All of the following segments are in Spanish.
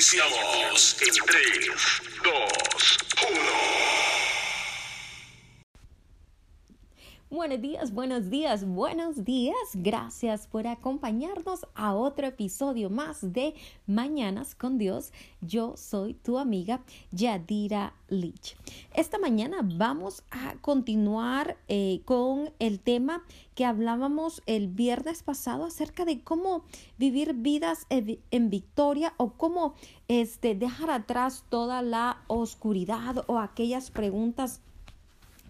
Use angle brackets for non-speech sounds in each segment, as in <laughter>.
Iniciamos en 3, 2, 1. Buenos días, buenos días, buenos días. Gracias por acompañarnos a otro episodio más de Mañanas con Dios. Yo soy tu amiga Yadira Lich. Esta mañana vamos a continuar eh, con el tema que hablábamos el viernes pasado acerca de cómo vivir vidas en victoria o cómo este, dejar atrás toda la oscuridad o aquellas preguntas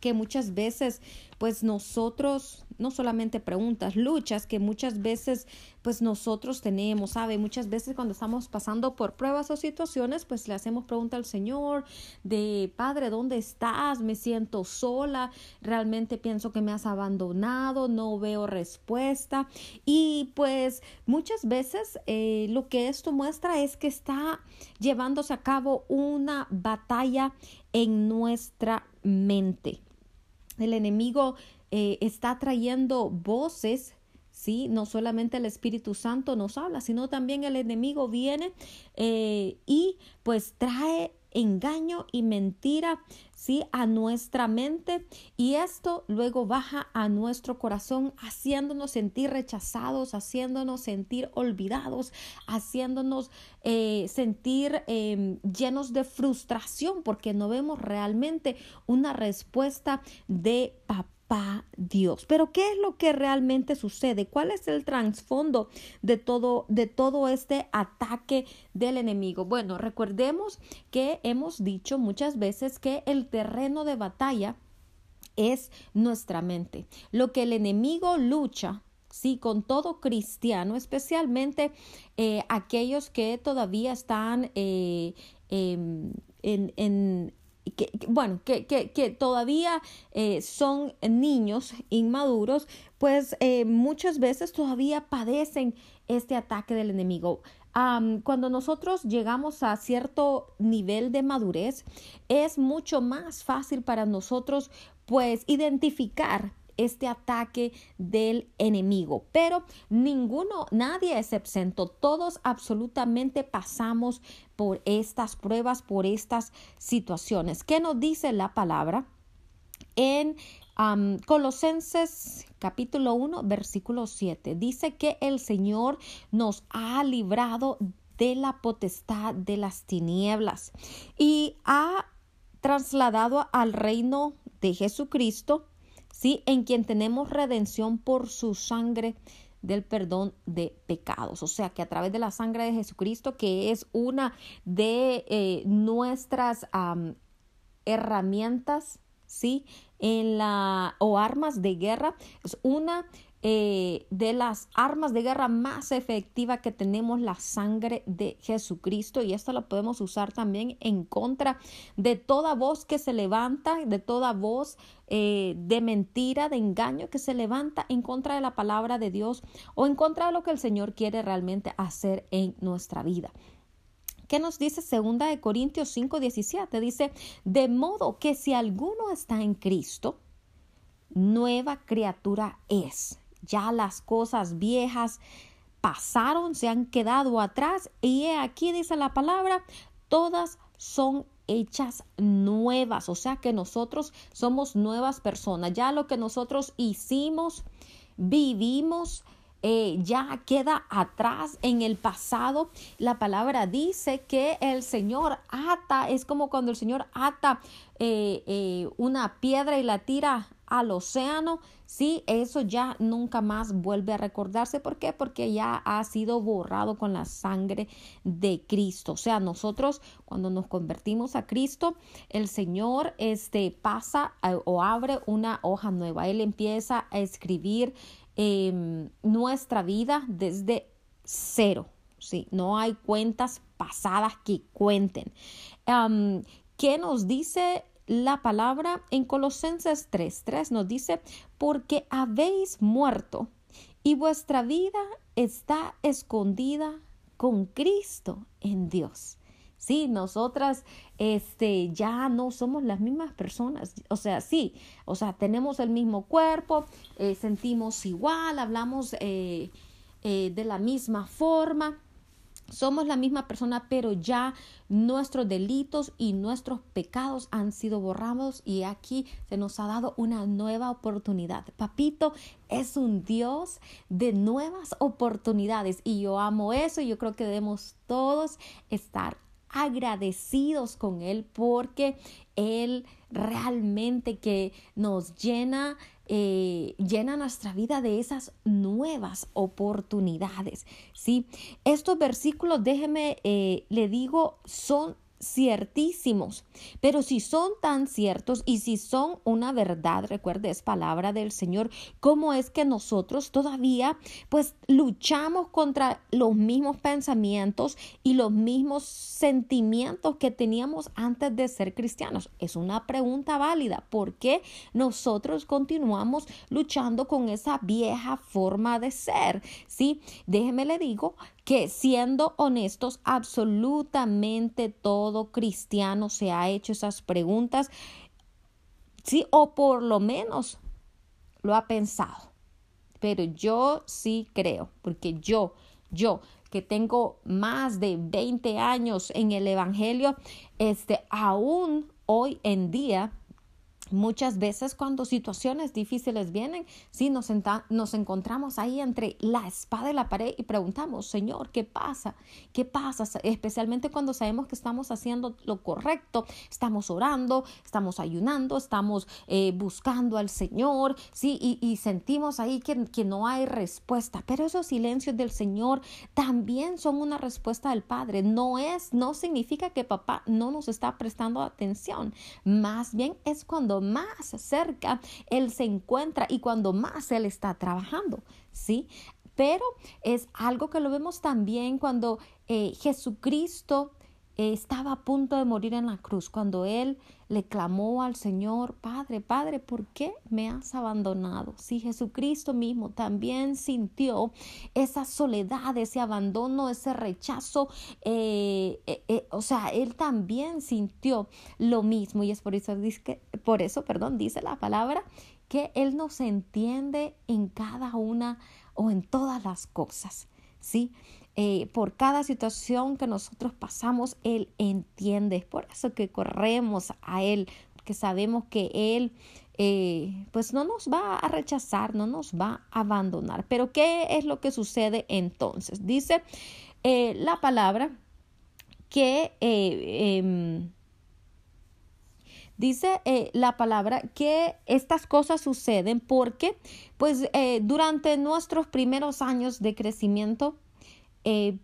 que muchas veces pues nosotros, no solamente preguntas, luchas que muchas veces pues nosotros tenemos, ¿sabe? Muchas veces cuando estamos pasando por pruebas o situaciones pues le hacemos pregunta al Señor de Padre, ¿dónde estás? Me siento sola, realmente pienso que me has abandonado, no veo respuesta y pues muchas veces eh, lo que esto muestra es que está llevándose a cabo una batalla en nuestra mente. El enemigo eh, está trayendo voces ¿sí? No solamente el Espíritu Santo nos habla, sino también el enemigo viene eh, y pues trae engaño y mentira, ¿sí? A nuestra mente y esto luego baja a nuestro corazón haciéndonos sentir rechazados, haciéndonos sentir olvidados, haciéndonos eh, sentir em, llenos de frustración porque no vemos realmente una respuesta de papá Dios. Pero ¿qué es lo que realmente sucede? ¿Cuál es el trasfondo de todo de todo este ataque del enemigo? Bueno, recordemos que hemos dicho muchas veces que el terreno de batalla es nuestra mente. Lo que el enemigo lucha Sí, con todo cristiano, especialmente eh, aquellos que todavía están eh, em, en, en, que, bueno, que, que, que todavía eh, son niños inmaduros, pues eh, muchas veces todavía padecen este ataque del enemigo. cuando nosotros llegamos a cierto nivel de madurez, es mucho más fácil para nosotros pues identificar este ataque del enemigo. Pero ninguno, nadie es exento. Todos absolutamente pasamos por estas pruebas, por estas situaciones. ¿Qué nos dice la palabra? En Colosenses capítulo 1, versículo 7. Dice que el Señor nos ha librado de la potestad de las tinieblas y ha trasladado al reino de Jesucristo ¿sí? En quien tenemos redención por su sangre del perdón de pecados. O sea que a través de la sangre de Jesucristo, que es una de eh, nuestras herramientas, ¿sí? En la, o armas de guerra, es una eh, de las armas de guerra más efectiva que tenemos la sangre de Jesucristo y esto lo podemos usar también en contra de toda voz que se levanta, de toda voz eh, de mentira, de engaño que se levanta en contra de la palabra de Dios o en contra de lo que el Señor quiere realmente hacer en nuestra vida. ¿Qué nos dice segunda de Corintios 5, 17? Dice, de modo que si alguno está en Cristo, nueva criatura es ya las cosas viejas pasaron, se han quedado atrás y aquí dice la palabra, todas son hechas nuevas, o sea que nosotros somos nuevas personas, ya lo que nosotros hicimos, vivimos, eh, ya queda atrás en el pasado. La palabra dice que el Señor ata, es como cuando el Señor ata eh, eh, una piedra y la tira al océano, sí, eso ya nunca más vuelve a recordarse. ¿Por qué? Porque ya ha sido borrado con la sangre de Cristo. O sea, nosotros cuando nos convertimos a Cristo, el Señor este, pasa o abre una hoja nueva. Él empieza a escribir Em, nuestra vida desde cero. ¿sí? No hay cuentas pasadas que cuenten. ¿Qué nos dice la palabra en Colosenses 3.3? Nos dice, porque habéis muerto y vuestra vida está escondida con Cristo en Dios. Sí, nosotras este, ya no somos las mismas personas. O sea, sí, o sea, tenemos el mismo cuerpo, eh, sentimos igual, hablamos eh, eh, de la misma forma. Somos la misma persona, pero ya nuestros delitos y nuestros pecados han sido borrados y aquí se nos ha dado una nueva oportunidad. Papito es un Dios de nuevas oportunidades y yo amo eso y yo creo que debemos todos estar agradecidos con Él porque Él realmente que nos llena eh, llena nuestra vida de esas nuevas oportunidades. ¿sí? Estos versículos, déjeme, eh, le digo, son ciertísimos. Pero si son tan ciertos y si son una verdad, recuerde, es palabra del Señor, ¿cómo es que nosotros todavía pues luchamos contra los mismos pensamientos y los mismos sentimientos que teníamos antes de ser cristianos? Es una pregunta válida. ¿Por qué nosotros continuamos luchando con esa vieja forma de ser? Sí, déjeme le digo que siendo honestos, absolutamente todo cristiano se ha hecho esas preguntas, sí, o por lo menos lo ha pensado. Pero yo sí creo, porque yo, yo, que tengo más de 20 años en el Evangelio, este, aún hoy en día Muchas veces cuando situaciones difíciles vienen, sí, nos, nos, encontramos ahí entre la espada y la pared y preguntamos, Señor, ¿qué pasa? ¿Qué pasa? Especialmente cuando sabemos que estamos haciendo lo correcto, estamos orando, estamos ayunando, estamos eh, buscando al Señor, sí, y, sentimos ahí que, que no hay respuesta. Pero esos silencios del Señor también son una respuesta del Padre. No es, no significa que papá no nos está prestando atención. Más bien es cuando más cerca Él se encuentra y cuando más Él está trabajando, ¿sí? Pero es algo que lo vemos también cuando eh, Jesucristo estaba a punto de morir en la cruz, cuando él le clamó al Señor, Padre, Padre, ¿por qué me has abandonado? Si Jesucristo mismo también sintió esa soledad, ese abandono, ese rechazo, eh, eh, eh, o sea, él también sintió lo mismo y es por eso, por eso, perdón, dice la palabra que él nos entiende en cada una o en todas las cosas, ¿sí? Eh, por cada situación que nosotros pasamos, Él entiende. Es por eso que corremos a Él, porque sabemos que Él eh, pues no nos va a rechazar, no nos va a abandonar. Pero ¿qué es lo que sucede entonces? Dice eh, la palabra que... Em, dice la palabra que estas cosas suceden porque pues durante nuestros primeros años de crecimiento eh,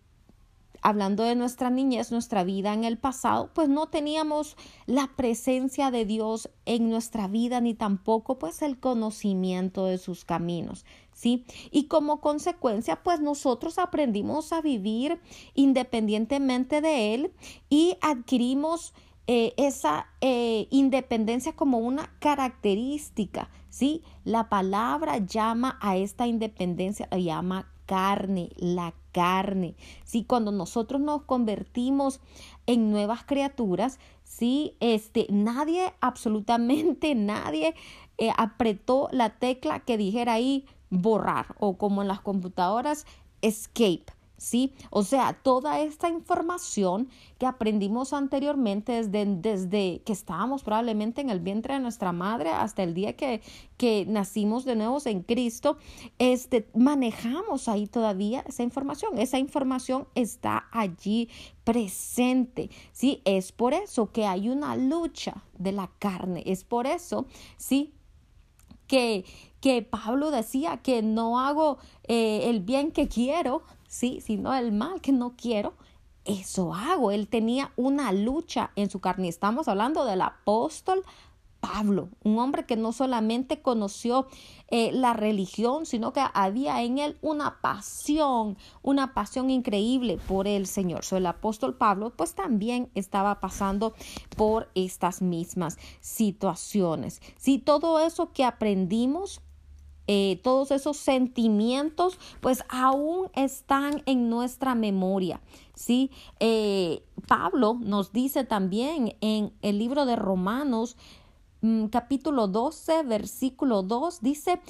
hablando de nuestra niñez, nuestra vida en el pasado, pues no teníamos la presencia de Dios en nuestra vida ni tampoco pues el conocimiento de sus caminos, ¿sí? Y como consecuencia pues nosotros aprendimos a vivir independientemente de Él y adquirimos eh, esa eh, independencia como una característica, ¿sí? La palabra llama a esta independencia, la llama carne, la carne. Sí, cuando nosotros nos convertimos en nuevas criaturas, sí, este, nadie, absolutamente nadie eh, apretó la tecla que dijera ahí borrar o como en las computadoras escape. ¿Sí? O sea, toda esta información que aprendimos anteriormente desde, desde, que estábamos probablemente en el vientre de nuestra madre hasta el día que, que nacimos de nuevo en Cristo, este, manejamos ahí todavía esa información. Esa información está allí presente, ¿sí? Es por eso que hay una lucha de la carne, es por eso, ¿sí? Que, que Pablo decía que no hago eh, el bien que quiero, sí, sino el mal que no quiero, eso hago. Él tenía una lucha en su carne. Estamos hablando del apóstol Pablo, un hombre que no solamente conoció eh, la religión, sino que había en él una pasión, una pasión increíble por el Señor. So, el apóstol Pablo pues también estaba pasando por estas mismas situaciones. Si todo eso que aprendimos eh, todos esos sentimientos, pues aún están en nuestra memoria. ¿sí? Eh, Pablo nos dice también en el libro de Romanos, mm, capítulo 12, versículo 2, dice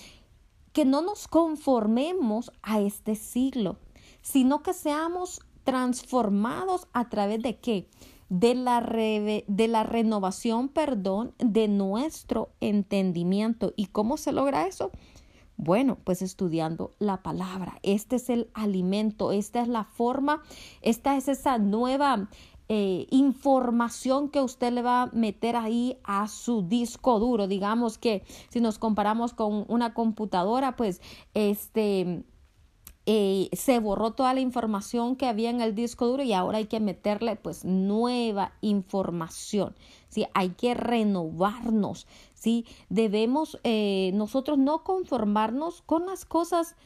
que no nos conformemos a este siglo, sino que seamos transformados a través de qué? De la, de la renovación, perdón, de nuestro entendimiento. ¿Y cómo se logra eso? Bueno, pues estudiando la palabra. Este es el alimento, esta es la forma, esta es esa nueva eh, información que usted le va a meter ahí a su disco duro. Digamos que si nos comparamos con una computadora, pues este eh, se borró toda la información que había en el disco duro y ahora hay que meterle pues nueva información. ¿sí? Hay que renovarnos. ¿Sí? Debemos eh, nosotros no conformarnos con las cosas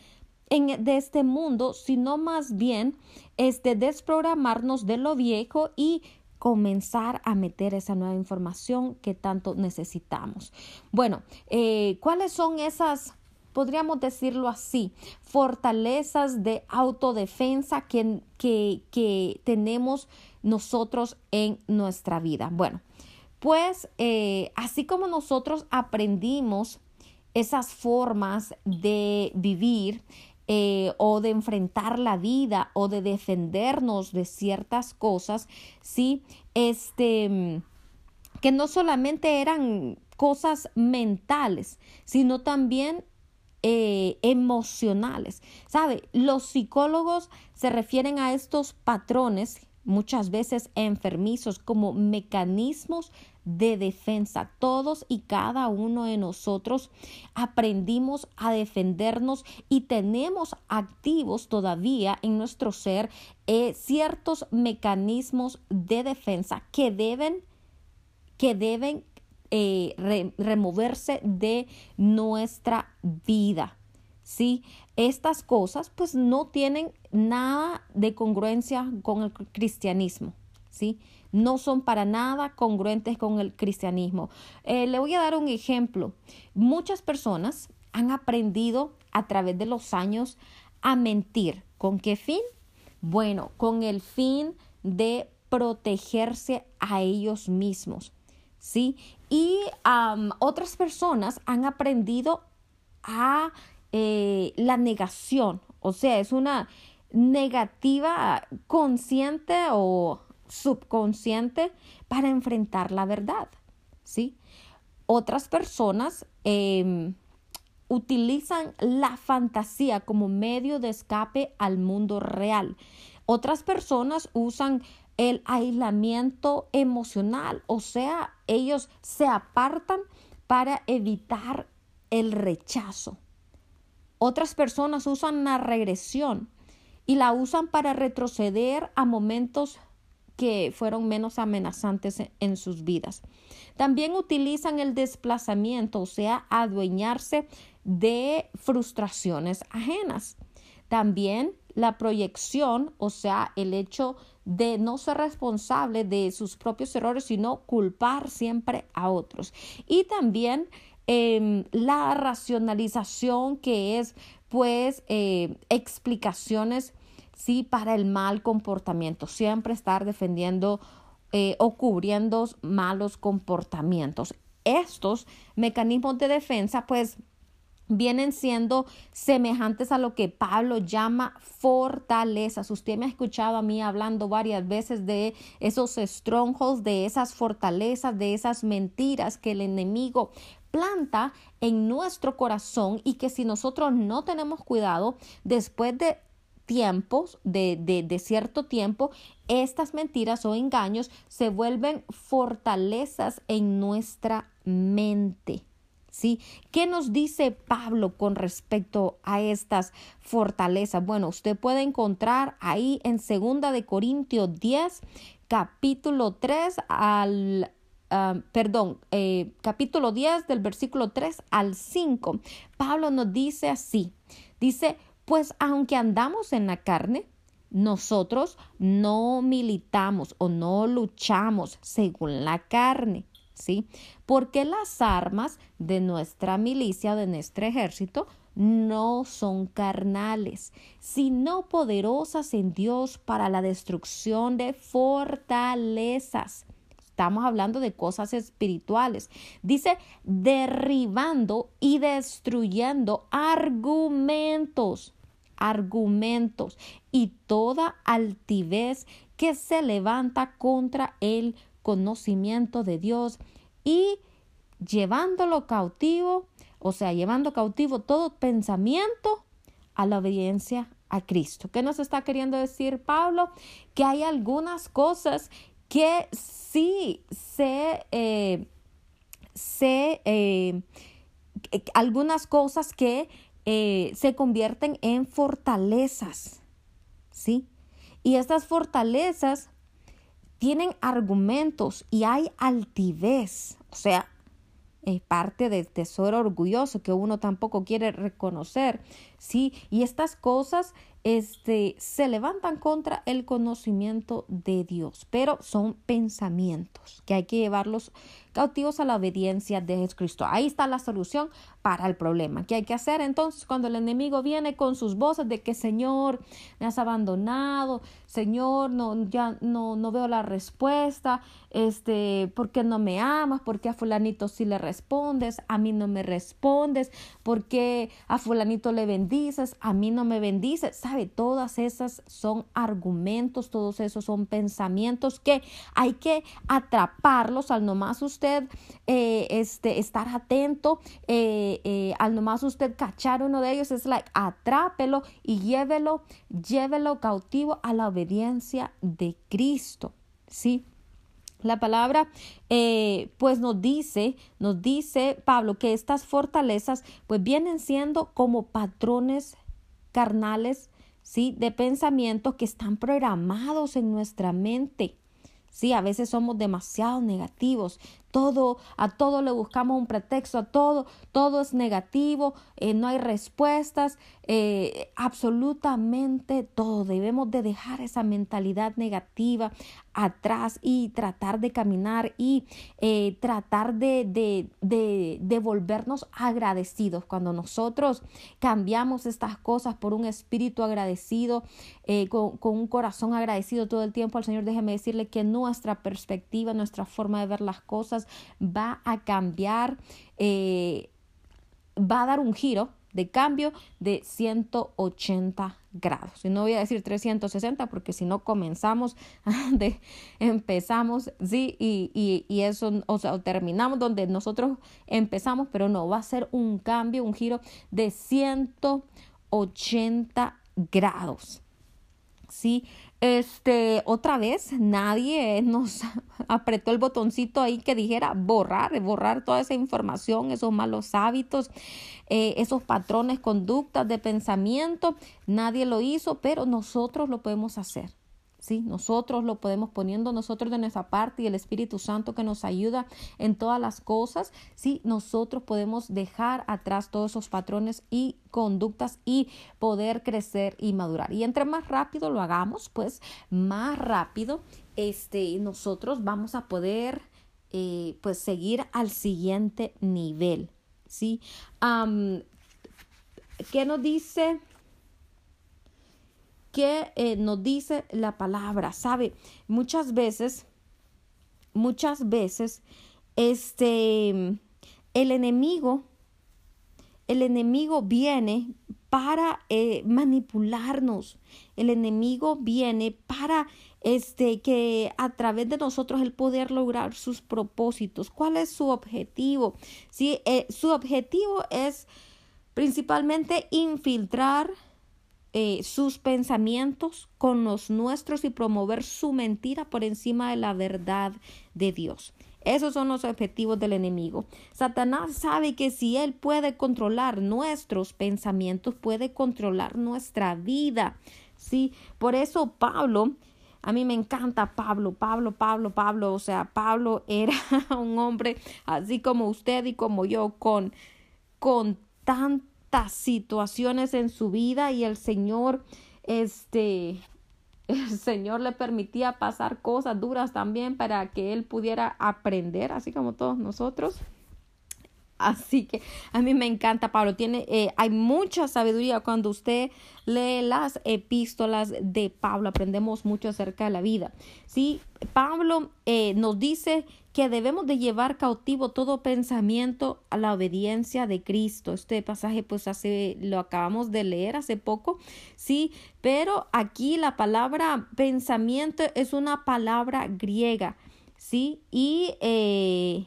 en, de este mundo, sino más bien este, desprogramarnos de lo viejo y comenzar a meter esa nueva información que tanto necesitamos. Bueno, eh, ¿cuáles son esas podríamos decirlo así, fortalezas de autodefensa que, que, que tenemos nosotros en nuestra vida. Bueno, pues eh, así como nosotros aprendimos esas formas de vivir eh, o de enfrentar la vida o de defendernos de ciertas cosas, sí, este, que no solamente eran cosas mentales, sino también eh, emocionales. ¿Sabe? Los psicólogos se refieren a estos patrones muchas veces enfermizos como mecanismos de defensa. Todos y cada uno de nosotros aprendimos a defendernos y tenemos activos todavía en nuestro ser eh, ciertos mecanismos de defensa que deben que deben eh, removerse de nuestra vida. ¿sí? Estas cosas pues no tienen nada de congruencia con el cristianismo, ¿sí? No son para nada congruentes con el cristianismo. Eh, le voy a dar un ejemplo. Muchas personas han aprendido a través de los años a mentir. ¿Con qué fin? Bueno, con el fin de protegerse a ellos mismos. ¿sí? Y otras personas han aprendido a eh, la negación, o sea, es una negativa consciente o subconsciente para enfrentar la verdad, ¿sí? Otras personas em, utilizan la fantasía como medio de escape al mundo real. Otras personas usan el aislamiento emocional, o sea, ellos se apartan para evitar el rechazo. Otras personas usan la regresión y la usan para retroceder a momentos que fueron menos amenazantes en sus vidas. También utilizan el desplazamiento, o sea, adueñarse de frustraciones ajenas. También la proyección, o sea, el hecho de no ser responsable de sus propios errores, sino culpar siempre a otros. Y también em, la racionalización, que es pues eh, explicaciones, sí, para el mal comportamiento, siempre estar defendiendo eh, o cubriendo malos comportamientos. Estos mecanismos de defensa, pues, vienen siendo semejantes a lo que Pablo llama fortalezas. Usted me ha escuchado a mí hablando varias veces de esos strongholds, de esas fortalezas, de esas mentiras que el enemigo planta en nuestro corazón y que si nosotros no tenemos cuidado, después de tiempos, de, de, de, cierto tiempo, estas mentiras o engaños se vuelven fortalezas en nuestra mente. ¿Sí? ¿Qué nos dice Pablo con respecto a estas fortalezas? Bueno, usted puede encontrar ahí en segunda de Corintios 10, capítulo 3 al perdón, eh, capítulo 10 del versículo 3 al 5, Pablo nos dice así, dice, pues aunque andamos en la carne, nosotros no militamos o no luchamos según la carne, ¿sí? Porque las armas de nuestra milicia, de nuestro ejército, no son carnales, sino poderosas en Dios para la destrucción de fortalezas. Estamos hablando de cosas espirituales. Dice, derribando y destruyendo argumentos argumentos y toda altivez que se levanta contra el conocimiento de Dios y llevándolo cautivo, o sea, llevando cautivo todo pensamiento a la obediencia a Cristo. ¿Qué nos está queriendo decir Pablo? Que hay algunas cosas que sí se, eh, eh, algunas cosas que eh, se convierten en fortalezas, ¿sí? Y estas fortalezas tienen argumentos y hay altivez, o sea, es parte del tesoro orgulloso que uno tampoco quiere reconocer, ¿sí? Y estas cosas este, se levantan contra el conocimiento de Dios, pero son pensamientos que hay que llevarlos cautivos a la obediencia de Jesucristo. Ahí está la solución para el problema. ¿Qué hay que hacer entonces cuando el enemigo viene con sus voces de que Señor me has abandonado, Señor no ya no no veo la respuesta, este, ¿por qué no me amas? ¿Por qué a fulanito sí le respondes? A mí no me respondes, ¿por qué a fulanito le bendices? A mí no me bendices. ¿Sabe? Todas esas son argumentos, todos esos son pensamientos que hay que atraparlos al nomás usted eh, este, estar atento, eh, eh, al nomás usted cachar uno de ellos, es like atrápelo y llévelo, llévelo cautivo a la obediencia de Cristo. ¿Sí? La palabra pues nos dice, nos dice Pablo que estas fortalezas pues vienen siendo como patrones carnales, ¿sí? De pensamientos que están programados en nuestra mente. Sí, a veces somos demasiado negativos, todo, a todo le buscamos un pretexto, a todo, todo es negativo, eh, no hay respuestas, eh, absolutamente todo. Debemos de dejar esa mentalidad negativa atrás y tratar de caminar y eh, tratar de, de, de, volvernos agradecidos. Cuando nosotros cambiamos estas cosas por un espíritu agradecido, con, con un corazón agradecido todo el tiempo al Señor, déjeme decirle que nuestra perspectiva, nuestra forma de ver las cosas, va a cambiar, eh, va a dar un giro de cambio de 180 grados. Y no voy a decir 360 porque si no comenzamos, <laughs> de, empezamos, sí, y, y, eso, o sea, terminamos donde nosotros empezamos, pero no, va a ser un cambio, un giro de 180 grados. Sí, este, otra vez nadie nos <laughs> apretó el botoncito ahí que dijera borrar, borrar toda esa información, esos malos hábitos, eh, esos patrones, conductas de pensamiento. Nadie lo hizo, pero nosotros lo podemos hacer. ¿Sí? Nosotros lo podemos poniendo nosotros de nuestra parte y el Espíritu Santo que nos ayuda en todas las cosas, ¿sí? Nosotros podemos dejar atrás todos esos patrones y conductas y poder crecer y madurar. Y entre más rápido lo hagamos, pues más rápido este, nosotros vamos a poder eh, pues seguir al siguiente nivel, ¿sí? ¿Qué nos dice? ¿Qué eh, nos dice la palabra? ¿Sabe? Muchas veces, muchas veces, este, el enemigo, el enemigo viene para eh, manipularnos. El enemigo viene para este que a través de nosotros el poder lograr sus propósitos. ¿Cuál es su objetivo? Sí, eh, su objetivo es principalmente infiltrar eh, sus pensamientos con los nuestros y promover su mentira por encima de la verdad de Dios. Esos son los objetivos del enemigo. Satanás sabe que si él puede controlar nuestros pensamientos, puede controlar nuestra vida. Sí, por eso Pablo, a mí me encanta Pablo, Pablo, Pablo, Pablo, o sea, Pablo era <laughs> un hombre así como usted y como yo, con, con tanto situaciones en su vida y el Señor, este, el Señor le permitía pasar cosas duras también para que él pudiera aprender, así como todos nosotros. Así que a mí me encanta Pablo. Tiene, eh, hay mucha sabiduría cuando usted lee las epístolas de Pablo. Aprendemos mucho acerca de la vida. Sí, Pablo eh, nos dice que debemos de llevar cautivo todo pensamiento a la obediencia de Cristo. Este pasaje pues hace, lo acabamos de leer hace poco, sí, pero aquí la palabra pensamiento es una palabra griega, sí, y eh,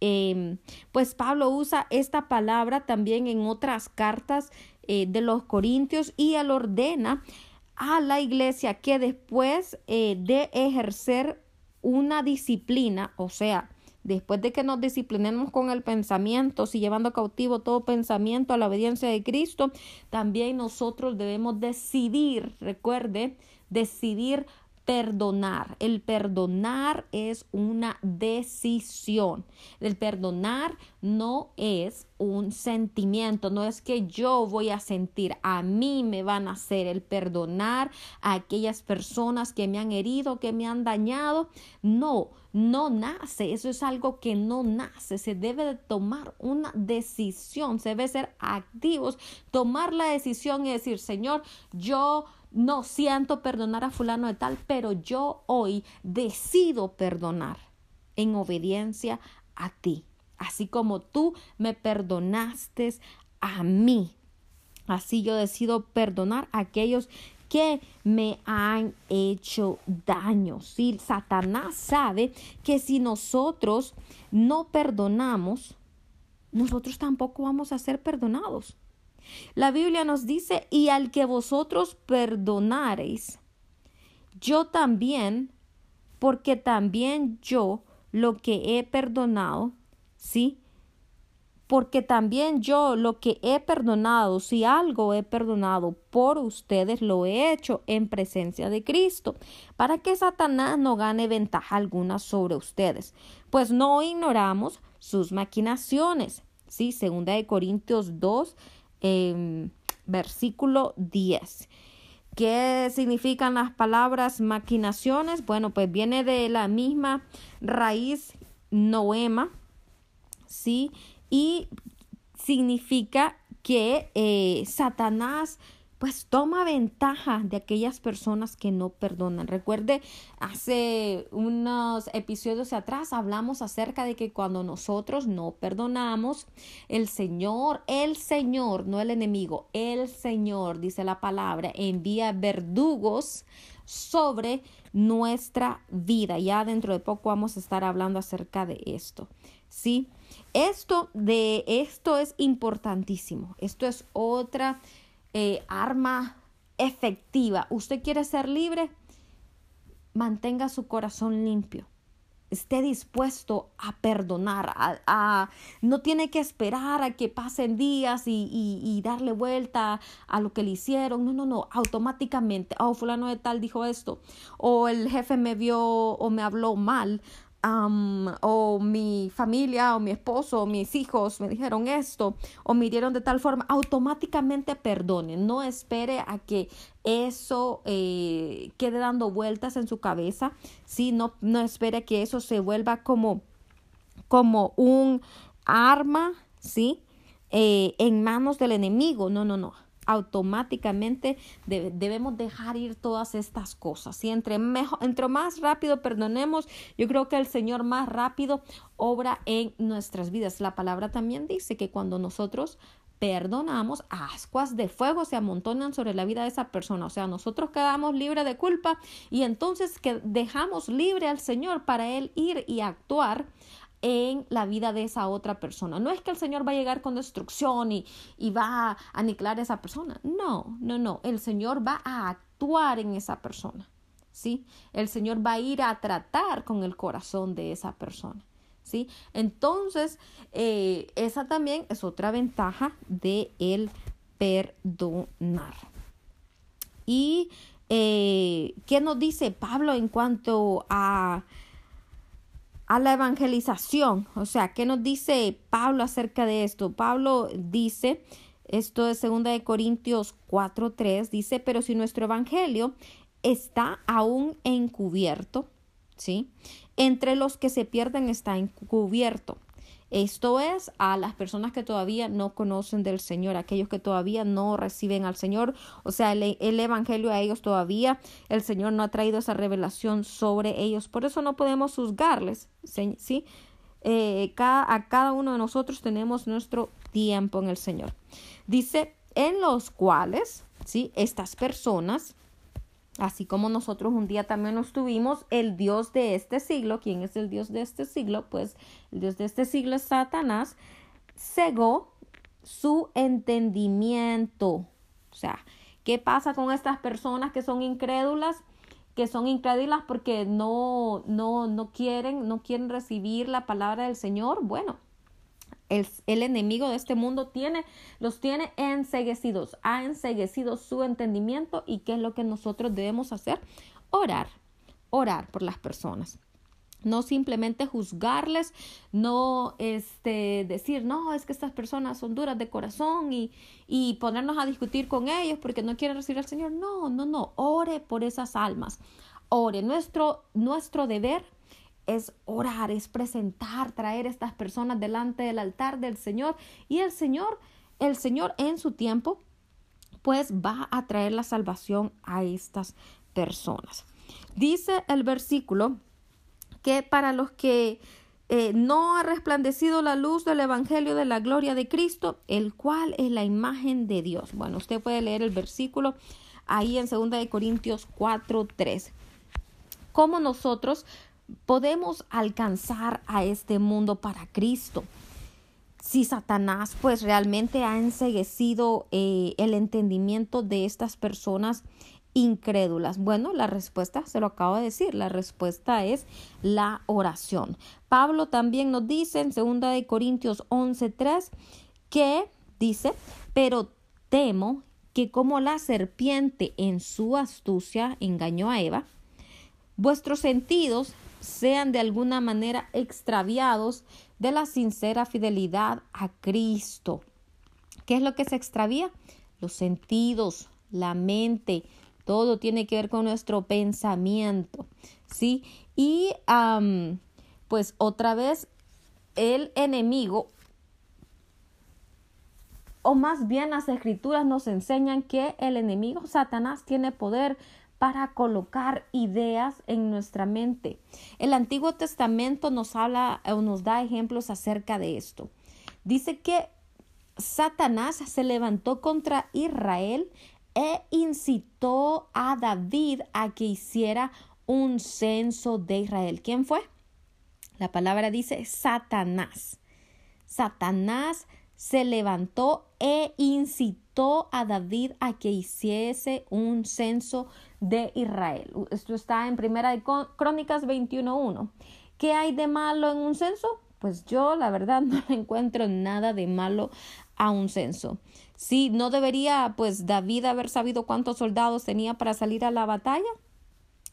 Em, pues Pablo usa esta palabra también en otras cartas eh, de los Corintios y él ordena a la iglesia que después eh, de ejercer una disciplina, o sea, después de que nos disciplinemos con el pensamiento, si llevando cautivo todo pensamiento a la obediencia de Cristo, también nosotros debemos decidir, recuerde, decidir perdonar. El perdonar es una decisión. El perdonar no es un sentimiento, no es que yo voy a sentir, a mí me van a hacer el perdonar a aquellas personas que me han herido, que me han dañado. No, no nace, eso es algo que no nace, se debe de tomar una decisión, se debe ser activos, tomar la decisión y decir, Señor, yo no siento perdonar a fulano de tal, pero yo hoy decido perdonar en obediencia a ti, así como tú me perdonaste a mí. Así yo decido perdonar a aquellos que me han hecho daño. Si Satanás sabe que si nosotros no perdonamos, nosotros tampoco vamos a ser perdonados. La Biblia nos dice, y al que vosotros perdonareis, yo también, porque también yo lo que he perdonado, ¿sí? Porque también yo lo que he perdonado, si algo he perdonado por ustedes, lo he hecho en presencia de Cristo, para que Satanás no gane ventaja alguna sobre ustedes, pues no ignoramos sus maquinaciones. Sí, segunda de Corintios 2, Em, versículo 10. ¿Qué significan las palabras maquinaciones? Bueno, pues viene de la misma raíz noema, ¿sí? Y significa que eh, Satanás pues toma ventaja de aquellas personas que no perdonan. Recuerde, hace unos episodios atrás hablamos acerca de que cuando nosotros no perdonamos, el Señor, el Señor, no el enemigo, el Señor, dice la palabra, envía verdugos sobre nuestra vida. Ya dentro de poco vamos a estar hablando acerca de esto. ¿Sí? Esto de esto es importantísimo. Esto es otra eh, arma efectiva. ¿Usted quiere ser libre? Mantenga su corazón limpio. Esté dispuesto a perdonar, a, no tiene que esperar a que pasen días y, y, darle vuelta a lo que le hicieron. No, no, no, automáticamente. Oh, fulano de tal dijo esto. O el jefe me vio o me habló mal o mi familia o mi esposo o mis hijos me dijeron esto o me dieron de tal forma, automáticamente perdone. No espere a que eso eh, quede dando vueltas en su cabeza. ¿sí? No, no espere que eso se vuelva como, como un arma ¿sí? Eh, en manos del enemigo. No, no, no automáticamente debemos dejar ir todas estas cosas. Y entre, mejor, entre más rápido perdonemos, yo creo que el Señor más rápido obra en nuestras vidas. La palabra también dice que cuando nosotros perdonamos, ascuas de fuego se amontonan sobre la vida de esa persona. O sea, nosotros quedamos libres de culpa y entonces que dejamos libre al Señor para Él ir y actuar en la vida de esa otra persona. No es que el Señor va a llegar con destrucción y, y, va a aniquilar a esa persona. No, no, no. El Señor va a actuar en esa persona. ¿Sí? El Señor va a ir a tratar con el corazón de esa persona. ¿Sí? Entonces, eh, esa también es otra ventaja de el perdonar. Y, eh, ¿qué nos dice Pablo en cuanto a a la evangelización. O sea, ¿qué nos dice Pablo acerca de esto? Pablo dice, esto es 2 de Corintios 4:3, dice, pero si nuestro evangelio está aún encubierto, ¿sí? Entre los que se pierden está encubierto. Esto es a las personas que todavía no conocen del Señor, aquellos que todavía no reciben al Señor, o sea, el, el, Evangelio a ellos todavía, el Señor no ha traído esa revelación sobre ellos. Por eso no podemos juzgarles, ¿sí? Eh, cada, a cada uno de nosotros tenemos nuestro tiempo en el Señor. Dice, en los cuales, ¿sí? Estas personas Así como nosotros un día también nos tuvimos el Dios de este siglo. ¿Quién es el Dios de este siglo? Pues el Dios de este siglo es Satanás. Cegó su entendimiento. O sea, ¿qué pasa con estas personas que son incrédulas? Que son incrédulas porque no, no, no quieren, no quieren recibir la palabra del Señor. Bueno, el, enemigo de este mundo tiene, los tiene enseguecidos, ha enseguecido su entendimiento y qué es lo que nosotros debemos hacer? Orar, orar por las personas. No simplemente juzgarles, no este, decir, no, es que estas personas son duras de corazón y, y ponernos a discutir con ellos porque no quieren recibir al Señor. No, no, no, ore por esas almas. Ore. Nuestro, nuestro deber es orar, es presentar, traer estas personas delante del altar del Señor y el Señor, el Señor en su tiempo, pues va a traer la salvación a estas personas. Dice el versículo que para los que eh, no ha resplandecido la luz del Evangelio de la gloria de Cristo, el cual es la imagen de Dios. Bueno, usted puede leer el versículo ahí en 2 Corintios 4, 3. Como nosotros podemos alcanzar a este mundo para Cristo. Si Satanás pues realmente ha enseguecido eh, el entendimiento de estas personas incrédulas. Bueno, la respuesta se lo acabo de decir, la respuesta es la oración. Pablo también nos dice en 2 de Corintios 11:3 que dice, "Pero temo que como la serpiente en su astucia engañó a Eva, vuestros sentidos sean de alguna manera extraviados de la sincera fidelidad a Cristo. ¿Qué es lo que se extravía? Los sentidos, la mente, todo tiene que ver con nuestro pensamiento, ¿sí? Y pues otra vez el enemigo, o más bien las escrituras nos enseñan que el enemigo, Satanás, tiene poder para colocar ideas en nuestra mente. El Antiguo Testamento nos habla o nos da ejemplos acerca de esto. Dice que Satanás se levantó contra Israel e incitó a David a que hiciera un censo de Israel. ¿Quién fue? La palabra dice Satanás. Satanás se levantó e incitó a David a que hiciese un censo de Israel. Esto está en Primera de Crónicas 21.1. ¿Qué hay de malo en un censo? Pues yo la verdad <laughs> no encuentro nada de malo a un censo. Sí, no debería pues David haber sabido cuántos soldados tenía para salir a la batalla.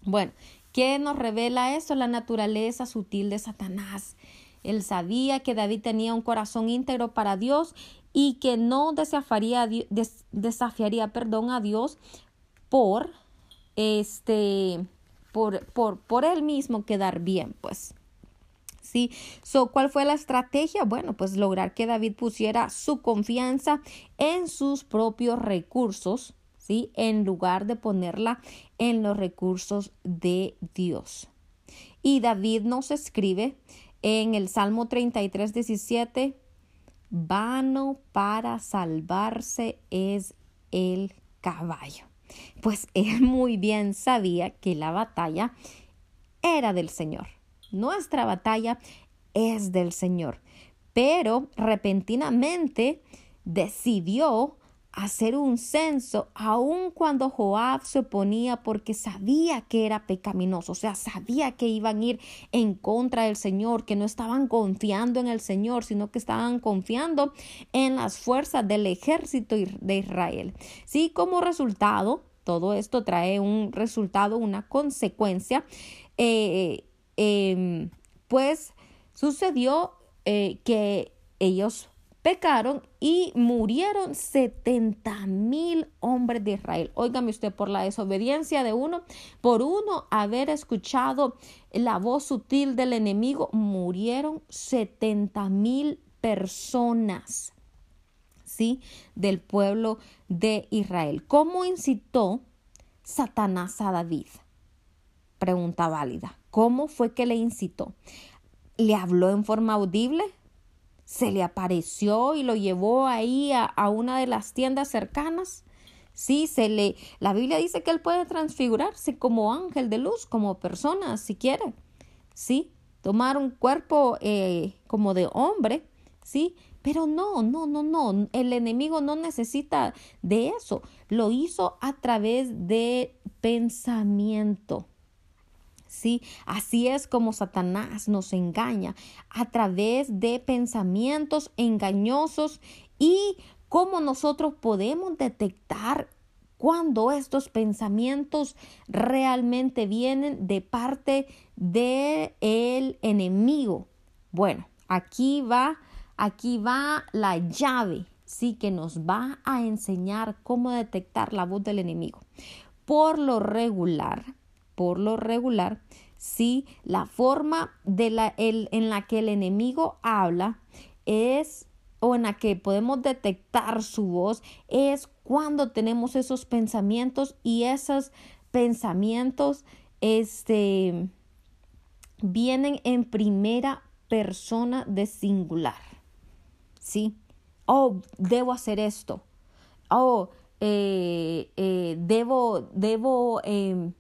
Bueno, ¿qué nos revela eso? La naturaleza sutil de Satanás. Él sabía que David tenía un corazón íntegro para Dios y que no desafiaría, desafiaría perdón, a Dios por este, por, por, por él mismo quedar bien, pues. ¿Sí? So, ¿Cuál fue la estrategia? Bueno, pues lograr que David pusiera su confianza en sus propios recursos, ¿sí? En lugar de ponerla en los recursos de Dios. Y David nos escribe en el Salmo 33, 17, vano para salvarse es el caballo pues <laughs> él muy bien sabía que la batalla era del Señor. Nuestra batalla es del Señor. Pero repentinamente decidió hacer un censo, aun cuando Joab se oponía porque sabía que era pecaminoso, o sea, sabía que iban a ir en contra del Señor, que no estaban confiando en el Señor, sino que estaban confiando en las fuerzas del ejército de Israel. Sí, como resultado, todo esto trae un resultado, una consecuencia, eh, em, pues sucedió eh, que ellos pecaron y murieron 70 mil hombres de Israel. Óigame usted, por la desobediencia de uno, por uno haber escuchado la voz sutil del enemigo, murieron 70 mil personas. ¿Sí? Del pueblo de Israel. ¿Cómo incitó Satanás a David? Pregunta válida. ¿Cómo fue que le incitó? ¿Le habló en forma audible? ¿Se le apareció y lo llevó ahí a, a una de las tiendas cercanas? Sí, se le. La Biblia dice que él puede transfigurarse como ángel de luz, como persona, si quiere. Sí, tomar un cuerpo eh, como de hombre, sí, pero no, no, no, no. El enemigo no necesita de eso. Lo hizo a través de pensamiento. Sí, así es como Satanás nos engaña a través de pensamientos engañosos y cómo nosotros podemos detectar cuando estos pensamientos realmente vienen de parte del el enemigo. Bueno, aquí va, aquí va la llave, sí, que nos va a enseñar cómo detectar la voz del enemigo. Por lo regular, por lo regular, sí, la forma de la, el, en la que el enemigo habla es o en la que podemos detectar su voz es cuando tenemos esos pensamientos y esos pensamientos este, vienen en primera persona de singular. ¿Sí? Oh, debo hacer esto. Oh, eh, eh, debo, debo em,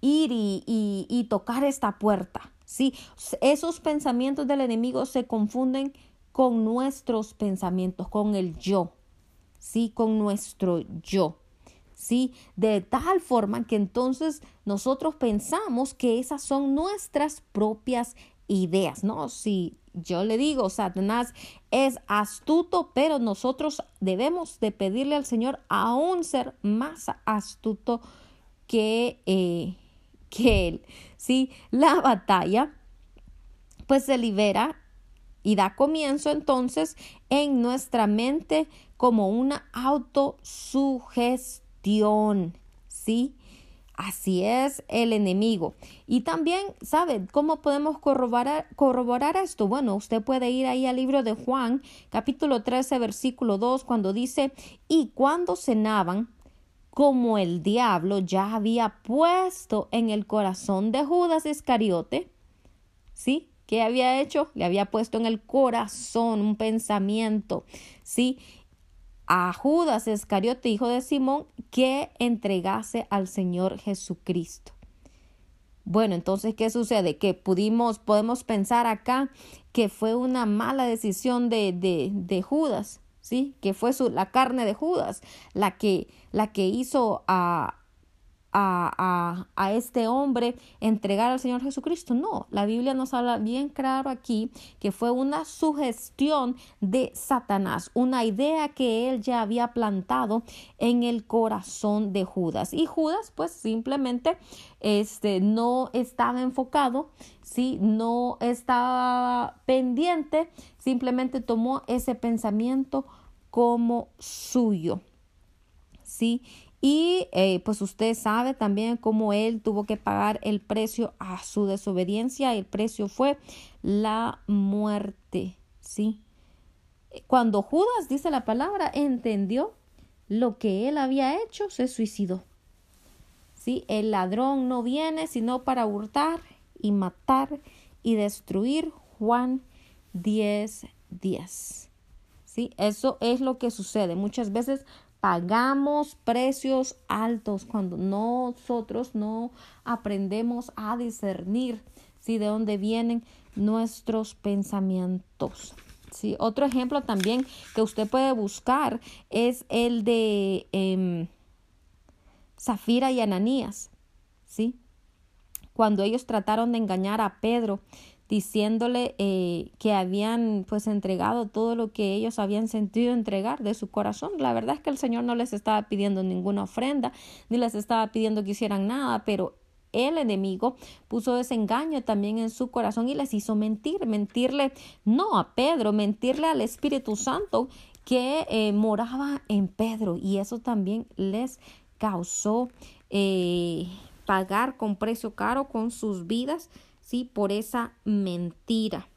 ir y, y tocar esta puerta. ¿Sí? Esos pensamientos del enemigo se confunden con nuestros pensamientos, con el yo, ¿sí? Con nuestro yo. ¿Sí? De tal forma que entonces nosotros pensamos que esas son nuestras propias ideas, ¿no? Si yo le digo, Satanás es astuto, pero nosotros debemos de pedirle al Señor aún ser más astuto que, eh, que él, ¿sí? La batalla pues se libera y da comienzo entonces en nuestra mente como una autosugestión, ¿sí? Así es el enemigo. Y también, ¿sabe cómo podemos corroborar, corroborar esto? Bueno, usted puede ir ahí al libro de Juan, capítulo 13, versículo 2, cuando dice, y cuando cenaban, como el diablo ya había puesto en el corazón de Judas Iscariote, ¿sí? ¿Qué había hecho? Le había puesto en el corazón un pensamiento, ¿sí? A Judas Iscariote, hijo de Simón, que entregase al Señor Jesucristo. Bueno, entonces, ¿qué sucede? Que pudimos, podemos pensar acá que fue una mala decisión de, de, de Judas, ¿sí? Que fue su, la carne de Judas la que, la que hizo a, a, a, este hombre entregar al Señor Jesucristo. No, la Biblia nos habla bien claro aquí que fue una sugestión de Satanás, una idea que él ya había plantado en el corazón de Judas. Y Judas pues simplemente este, no estaba enfocado, ¿sí? no estaba pendiente, simplemente tomó ese pensamiento como suyo. ¿Sí? Y eh, pues usted sabe también cómo él tuvo que pagar el precio a su desobediencia. El precio fue la muerte. ¿sí? Cuando Judas, dice la palabra, entendió lo que él había hecho, se suicidó. ¿sí? El ladrón no viene sino para hurtar y matar y destruir. Juan 10, 10. Eso es lo que sucede. Muchas veces pagamos precios altos cuando nosotros no aprendemos a discernir ¿sí? de dónde vienen nuestros pensamientos. ¿sí? Otro ejemplo también que usted puede buscar es el de em, Zafira y Ananías. ¿sí? Cuando ellos trataron de engañar a Pedro diciéndole eh, que habían pues entregado todo lo que ellos habían sentido entregar de su corazón. La verdad es que el Señor no les estaba pidiendo ninguna ofrenda, ni les estaba pidiendo que hicieran nada, pero el enemigo puso ese engaño también en su corazón y les hizo mentir, mentirle no a Pedro, mentirle al Espíritu Santo que eh, moraba en Pedro y eso también les causó eh, pagar con precio caro con sus vidas, sí, por esa mentira.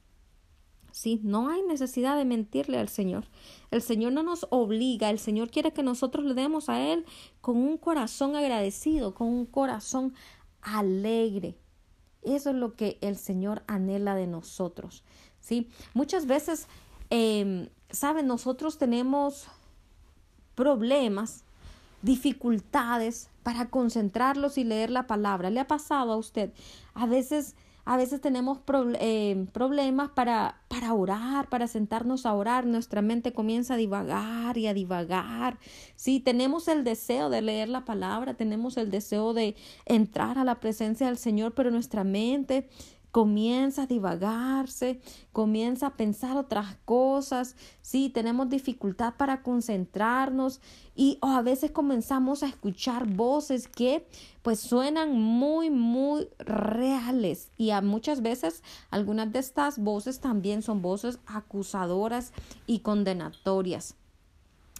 Sí, no hay necesidad de mentirle al Señor. El Señor no nos obliga, el Señor quiere que nosotros le demos a Él con un corazón agradecido, con un corazón alegre. Eso es lo que el Señor anhela de nosotros. ¿sí? Muchas veces, eh, ¿saben? Nosotros tenemos problemas, dificultades para concentrarlos y leer la palabra. ¿Le ha pasado a usted? A veces a veces tenemos eh, problemas para, para orar, para sentarnos a orar. Nuestra mente comienza a divagar y a divagar. Sí, tenemos el deseo de leer la palabra, tenemos el deseo de entrar a la presencia del Señor, pero nuestra mente comienza a divagarse, comienza a pensar otras cosas, sí, tenemos dificultad para concentrarnos y o a veces comenzamos a escuchar voces que pues suenan muy, muy reales y a muchas veces algunas de estas voces también son voces acusadoras y condenatorias.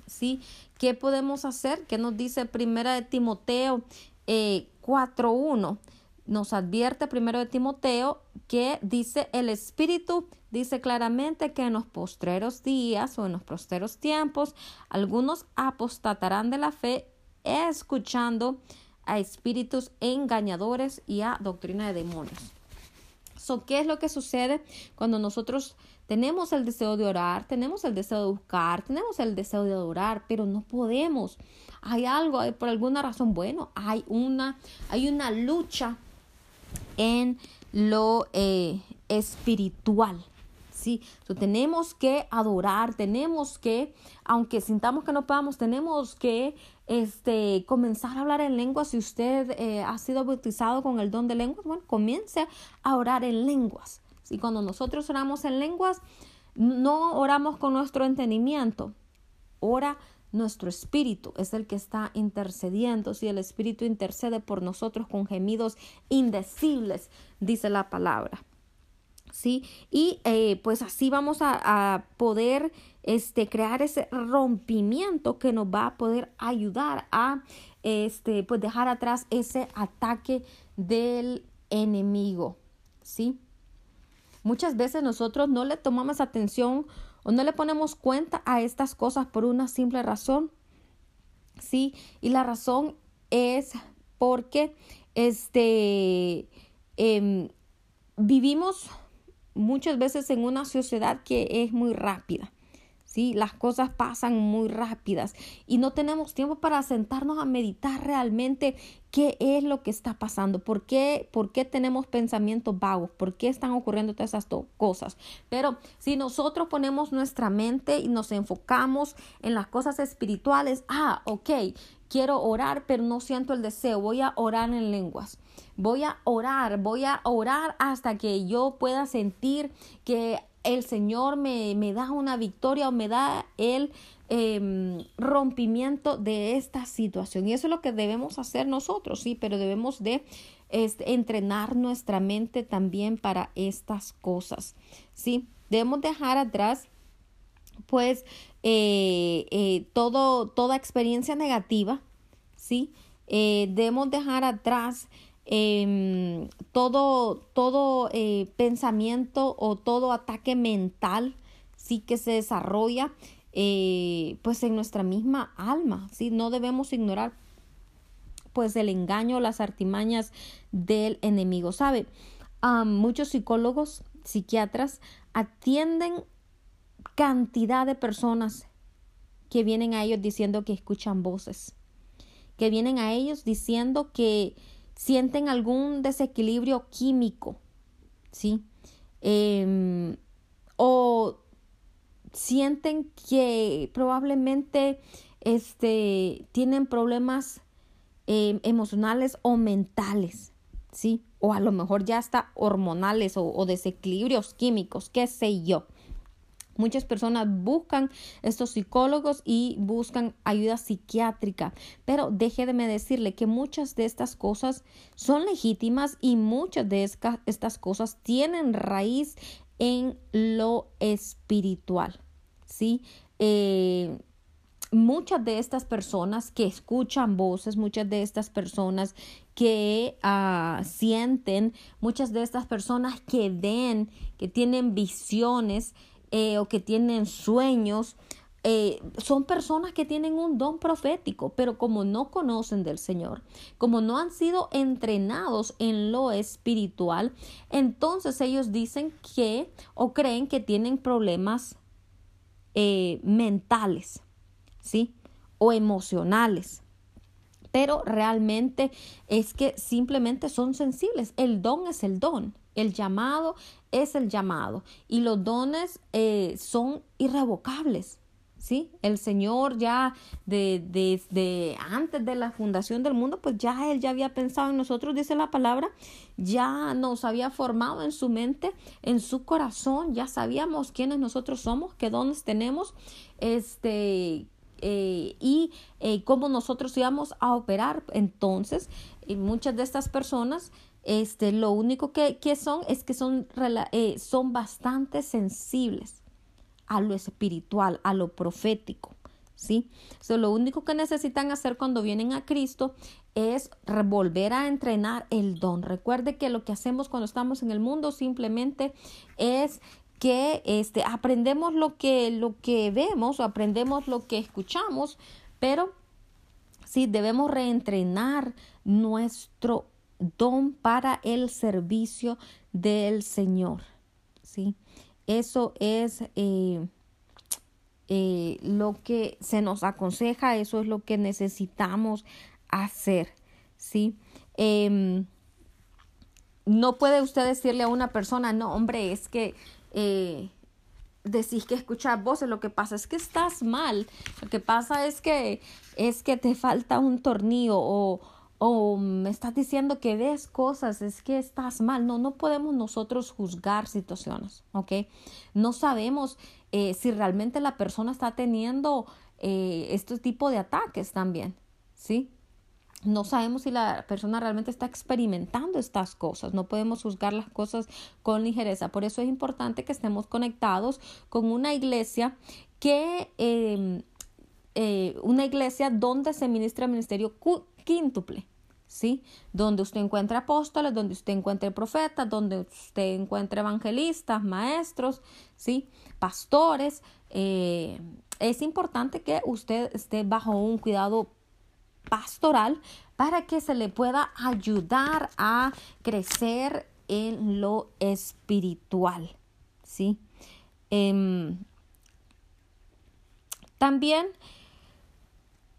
¿Sí? ¿Qué podemos hacer? ¿Qué nos dice Primera de Timoteo eh, 4.1? Nos advierte primero de Timoteo que dice el Espíritu dice claramente que en los postreros días o en los postreros tiempos algunos apostatarán de la fe escuchando a espíritus engañadores y a doctrina de demonios. So, ¿Qué es lo que sucede cuando nosotros tenemos el deseo de orar, tenemos el deseo de buscar, tenemos el deseo de adorar, pero no podemos? Hay algo, hay, por alguna razón, bueno, hay una, hay una lucha en lo eh, espiritual. Sí, tenemos que adorar, tenemos que, aunque sintamos que no podamos, tenemos que este, comenzar a hablar en lengua. Si usted eh, ha sido bautizado con el don de lenguas, bueno, comience a orar en lenguas. Si cuando nosotros oramos en lenguas, no oramos con nuestro entendimiento, ora nuestro espíritu es el que está intercediendo. Si el espíritu intercede por nosotros con gemidos indecibles, dice la palabra. ¿Sí? Y eh, pues así vamos a, poder este, crear ese rompimiento que nos va a poder ayudar a este, pues dejar atrás ese ataque del enemigo. ¿Sí? Muchas veces nosotros no le tomamos atención o no le ponemos cuenta a estas cosas por una simple razón. Sí, y la razón es porque este em, vivimos muchas veces en una sociedad que es muy rápida. Las cosas pasan muy rápidas y no tenemos tiempo para sentarnos a meditar realmente qué es lo que está pasando, por qué, por qué tenemos pensamientos vagos, por qué están ocurriendo todas esas cosas. Pero si nosotros ponemos nuestra mente y nos enfocamos en las cosas espirituales, ah, ok, quiero orar, pero no siento el deseo, voy a orar en lenguas. Voy a orar, voy a orar hasta que yo pueda sentir que el Señor me, me da una victoria o me da el em, rompimiento de esta situación. Y eso es lo que debemos hacer nosotros, sí, pero debemos de este, entrenar nuestra mente también para estas cosas, sí. Debemos dejar atrás pues eh, eh, todo, toda experiencia negativa, ¿sí? Eh, debemos dejar atrás Em, todo, todo eh, pensamiento o todo ataque mental sí que se desarrolla eh, pues en nuestra misma alma, ¿sí? No debemos ignorar pues el engaño, las artimañas del enemigo, ¿sabe? muchos psicólogos, psiquiatras atienden cantidad de personas que vienen a ellos diciendo que escuchan voces, que vienen a ellos diciendo que sienten algún desequilibrio químico, ¿sí? Em, o sienten que probablemente este, tienen problemas em, emocionales o mentales, ¿sí? O a lo mejor ya está hormonales o desequilibrios químicos, qué sé yo. Muchas personas buscan estos psicólogos y buscan ayuda psiquiátrica, pero déjeme decirle que muchas de estas cosas son legítimas y muchas de estas cosas tienen raíz en lo espiritual, ¿sí? Eh, muchas de estas personas que escuchan voces, muchas de estas personas que ah, sienten, muchas de estas personas que ven, que tienen visiones, eh, o que tienen sueños, eh, son personas que tienen un don profético, pero como no conocen del Señor, como no han sido entrenados en lo espiritual, entonces ellos dicen que o creen que tienen problemas eh, mentales, ¿sí? O emocionales. Pero realmente es que simplemente son sensibles. El don es el don. El llamado es el llamado y los dones eh, son irrevocables. ¿sí? El Señor ya desde antes de la fundación del mundo, pues ya Él ya había pensado en nosotros, dice la palabra, ya nos había formado en su mente, en su corazón, ya sabíamos quiénes nosotros somos, qué dones tenemos, este, eh, y eh, cómo nosotros íbamos a operar. Entonces, muchas de estas personas este, lo único que, son es que son, eh, son bastante sensibles a lo espiritual, a lo profético. ¿sí? lo único que necesitan hacer cuando vienen a Cristo es volver a entrenar el don. Recuerde que lo que hacemos cuando estamos en el mundo simplemente es que este, aprendemos lo que, lo que vemos o aprendemos lo que escuchamos, pero sí debemos reentrenar nuestro don para el servicio del Señor. ¿sí? Eso es eh, eh, lo que se nos aconseja, eso es lo que necesitamos hacer. ¿sí? Em, no puede usted decirle a una persona, no, hombre, es que eh, decís que escuchar voces, lo que pasa es que estás mal, lo que pasa es que es que te falta un tornillo o, o me estás diciendo que ves cosas, es que estás mal. No, no podemos nosotros juzgar situaciones, ¿ok? No sabemos eh, si realmente la persona está teniendo eh, este tipo de ataques también, ¿sí? No sabemos si la persona realmente está experimentando estas cosas. No podemos juzgar las cosas con ligereza. Por eso es importante que estemos conectados con una iglesia que, em, eh, una iglesia donde se ministra el ministerio quíntuple. ¿sí? Donde usted encuentre apóstoles, donde usted encuentre profetas, donde usted encuentre evangelistas, maestros, ¿sí? Pastores. Eh, es importante que usted esté bajo un cuidado pastoral para que se le pueda ayudar a crecer en lo espiritual, ¿sí? Em, también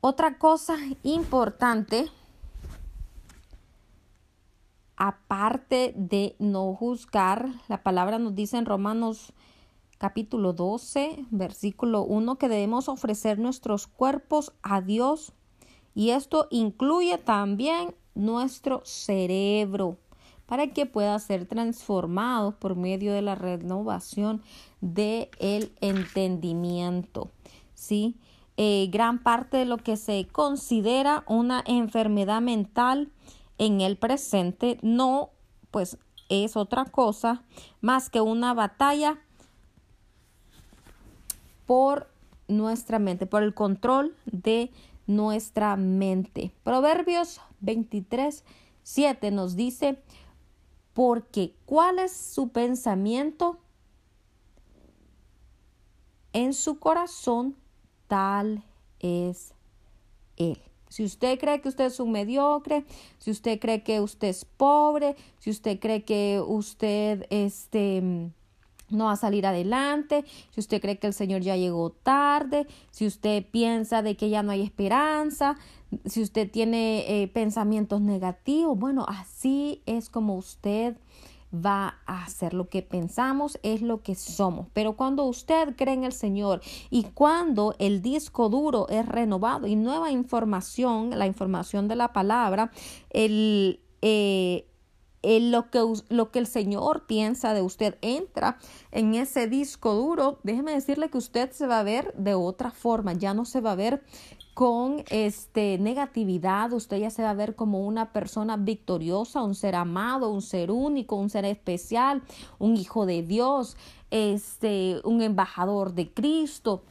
otra cosa importante aparte de no juzgar, la palabra nos dice en Romanos capítulo 12, versículo 1, que debemos ofrecer nuestros cuerpos a Dios y esto incluye también nuestro cerebro para que pueda ser transformado por medio de la renovación del el entendimiento. ¿sí? Eh, gran parte de lo que se considera una enfermedad mental en el presente no pues es otra cosa más que una batalla por nuestra mente, por el control de nuestra mente. Proverbios 23, 7 nos dice, porque cuál es su pensamiento en su corazón, tal es él. Si usted cree que usted es un mediocre, si usted cree que usted es pobre, si usted cree que usted este no va a salir adelante, si usted cree que el Señor ya llegó tarde, si usted piensa de que ya no hay esperanza, si usted tiene eh, pensamientos negativos, bueno, así es como usted va a hacer. Lo que pensamos es lo que somos. Pero cuando usted cree en el Señor y cuando el disco duro es renovado y nueva información, la información de la palabra, el, eh, lo, que, lo que el Señor piensa de usted entra en ese disco duro, déjeme decirle que usted se va a ver de otra forma, ya no se va a ver con este negatividad, usted ya se va a ver como una persona victoriosa, un ser amado, un ser único, un ser especial, un hijo de Dios, este, un embajador de Cristo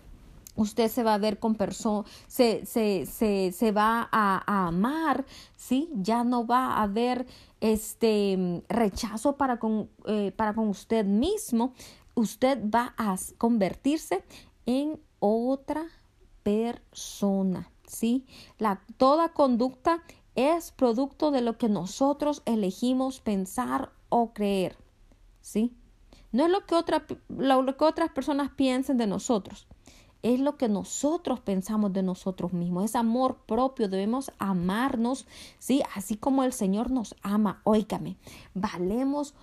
usted se va a ver con personas, se, se, se, se, va a, amar, ¿sí? Ya no va a haber este rechazo para con, eh, para con usted mismo. Usted va a convertirse en otra persona, ¿sí? La, toda conducta es producto de lo que nosotros elegimos pensar o creer, ¿sí? No es lo que, lo que otras personas piensen de nosotros es lo que nosotros pensamos de nosotros mismos, es amor propio, debemos amarnos, ¿sí? Así como el Señor nos ama, óigame, valemos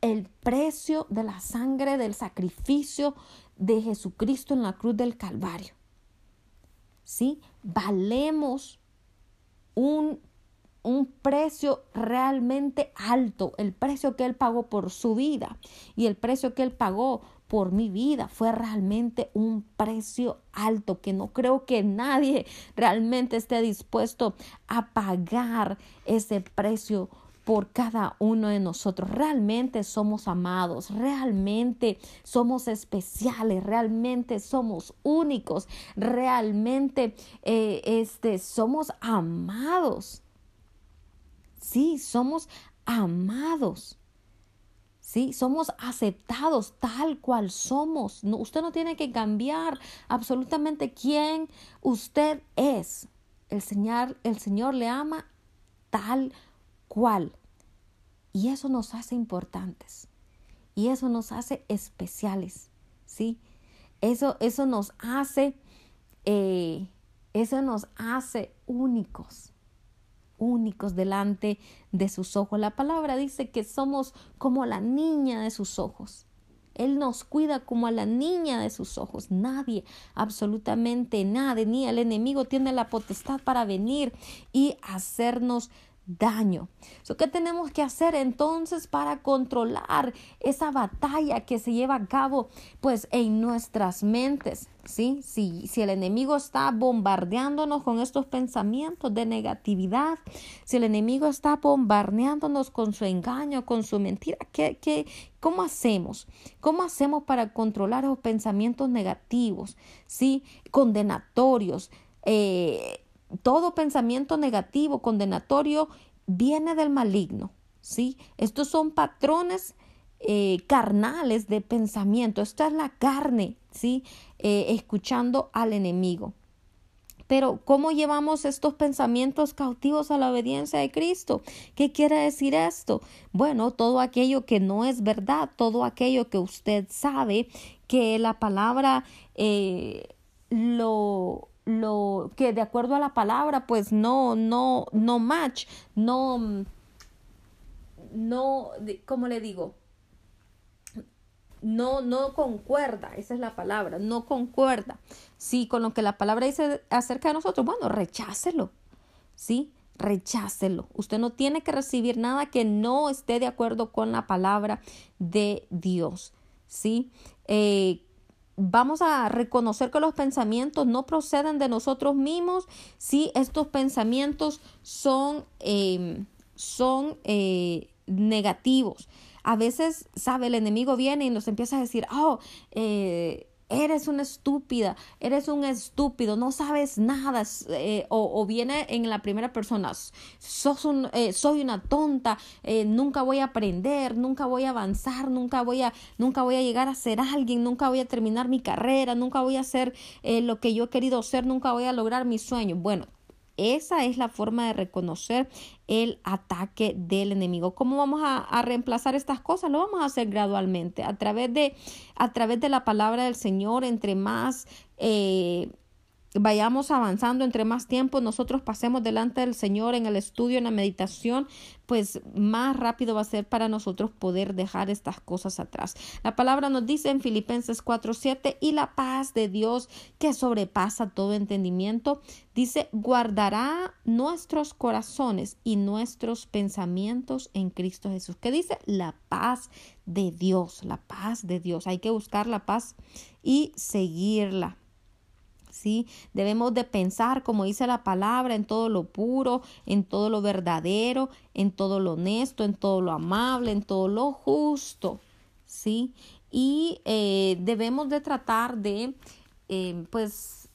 el precio de la sangre del sacrificio de Jesucristo en la cruz del Calvario. ¿Sí? Valemos un, un precio realmente alto, el precio que Él pagó por su vida y el precio que Él pagó por mi vida. Fue realmente un precio alto que no creo que nadie realmente esté dispuesto a pagar ese precio por cada uno de nosotros. Realmente somos amados, realmente somos especiales, realmente somos únicos, realmente eh, este, somos amados. Sí, somos amados. Somos aceptados tal cual somos. Usted no tiene que cambiar absolutamente quién usted es. El Señor, el Señor le ama tal cual. Y eso nos hace importantes. Y eso nos hace especiales, ¿sí? Eso, eso nos hace, eh, eso nos hace únicos únicos delante de sus ojos. La palabra dice que somos como la niña de sus ojos. Él nos cuida como a la niña de sus ojos. Nadie, absolutamente nadie, ni el enemigo tiene la potestad para venir y hacernos daño. ¿Qué tenemos que hacer entonces para controlar esa batalla que se lleva a cabo pues en nuestras mentes? ¿sí? Si, si el enemigo está bombardeándonos con estos pensamientos de negatividad, si el enemigo está bombardeándonos con su engaño, con su mentira, ¿qué, qué, ¿cómo hacemos? ¿Cómo hacemos para controlar esos pensamientos negativos, ¿sí? condenatorios? Eh, todo pensamiento negativo, condenatorio, viene del maligno. ¿sí? Estos son patrones eh, carnales de pensamiento. Esta es la carne, ¿sí? Eh, escuchando al enemigo. Pero ¿cómo llevamos estos pensamientos cautivos a la obediencia de Cristo? ¿Qué quiere decir esto? Bueno, todo aquello que no es verdad, todo aquello que usted sabe que la palabra eh, lo lo que de acuerdo a la palabra pues no no no match no no como le digo no no concuerda esa es la palabra no concuerda. Sí con lo que la palabra dice acerca de nosotros bueno rechácelo sí rechácelo usted no tiene que recibir nada que no esté de acuerdo con la palabra de Dios sí eh, vamos a reconocer que los pensamientos no proceden de nosotros mismos si estos pensamientos son, em, son eh, negativos. A veces, sabe, el enemigo viene y nos empieza a decir, oh, eh, eres una estúpida, eres un estúpido, no sabes nada, eh, o, viene en la primera persona, sos un, eh, soy una tonta, eh, nunca voy a aprender, nunca voy a avanzar, nunca voy a, nunca voy a llegar a ser alguien, nunca voy a terminar mi carrera, nunca voy a hacer lo que yo he querido ser, nunca voy a lograr mi sueño. Bueno, esa es la forma de reconocer el ataque del enemigo. ¿Cómo vamos a, reemplazar estas cosas? Lo vamos a hacer gradualmente a través de, a través de la palabra del Señor, entre más... Eh, vayamos avanzando, entre más tiempo nosotros pasemos delante del Señor en el estudio, en la meditación, pues más rápido va a ser para nosotros poder dejar estas cosas atrás. La palabra nos dice en Filipenses 4:7 y la paz de Dios que sobrepasa todo entendimiento, dice, guardará nuestros corazones y nuestros pensamientos en Cristo Jesús. ¿Qué dice? La paz de Dios, la paz de Dios. Hay que buscar la paz y seguirla. Debemos de pensar, como dice la palabra, en todo lo puro, en todo lo verdadero, en todo lo honesto, en todo lo amable, en todo lo justo, ¿sí? Y eh, debemos de tratar de, eh, pues,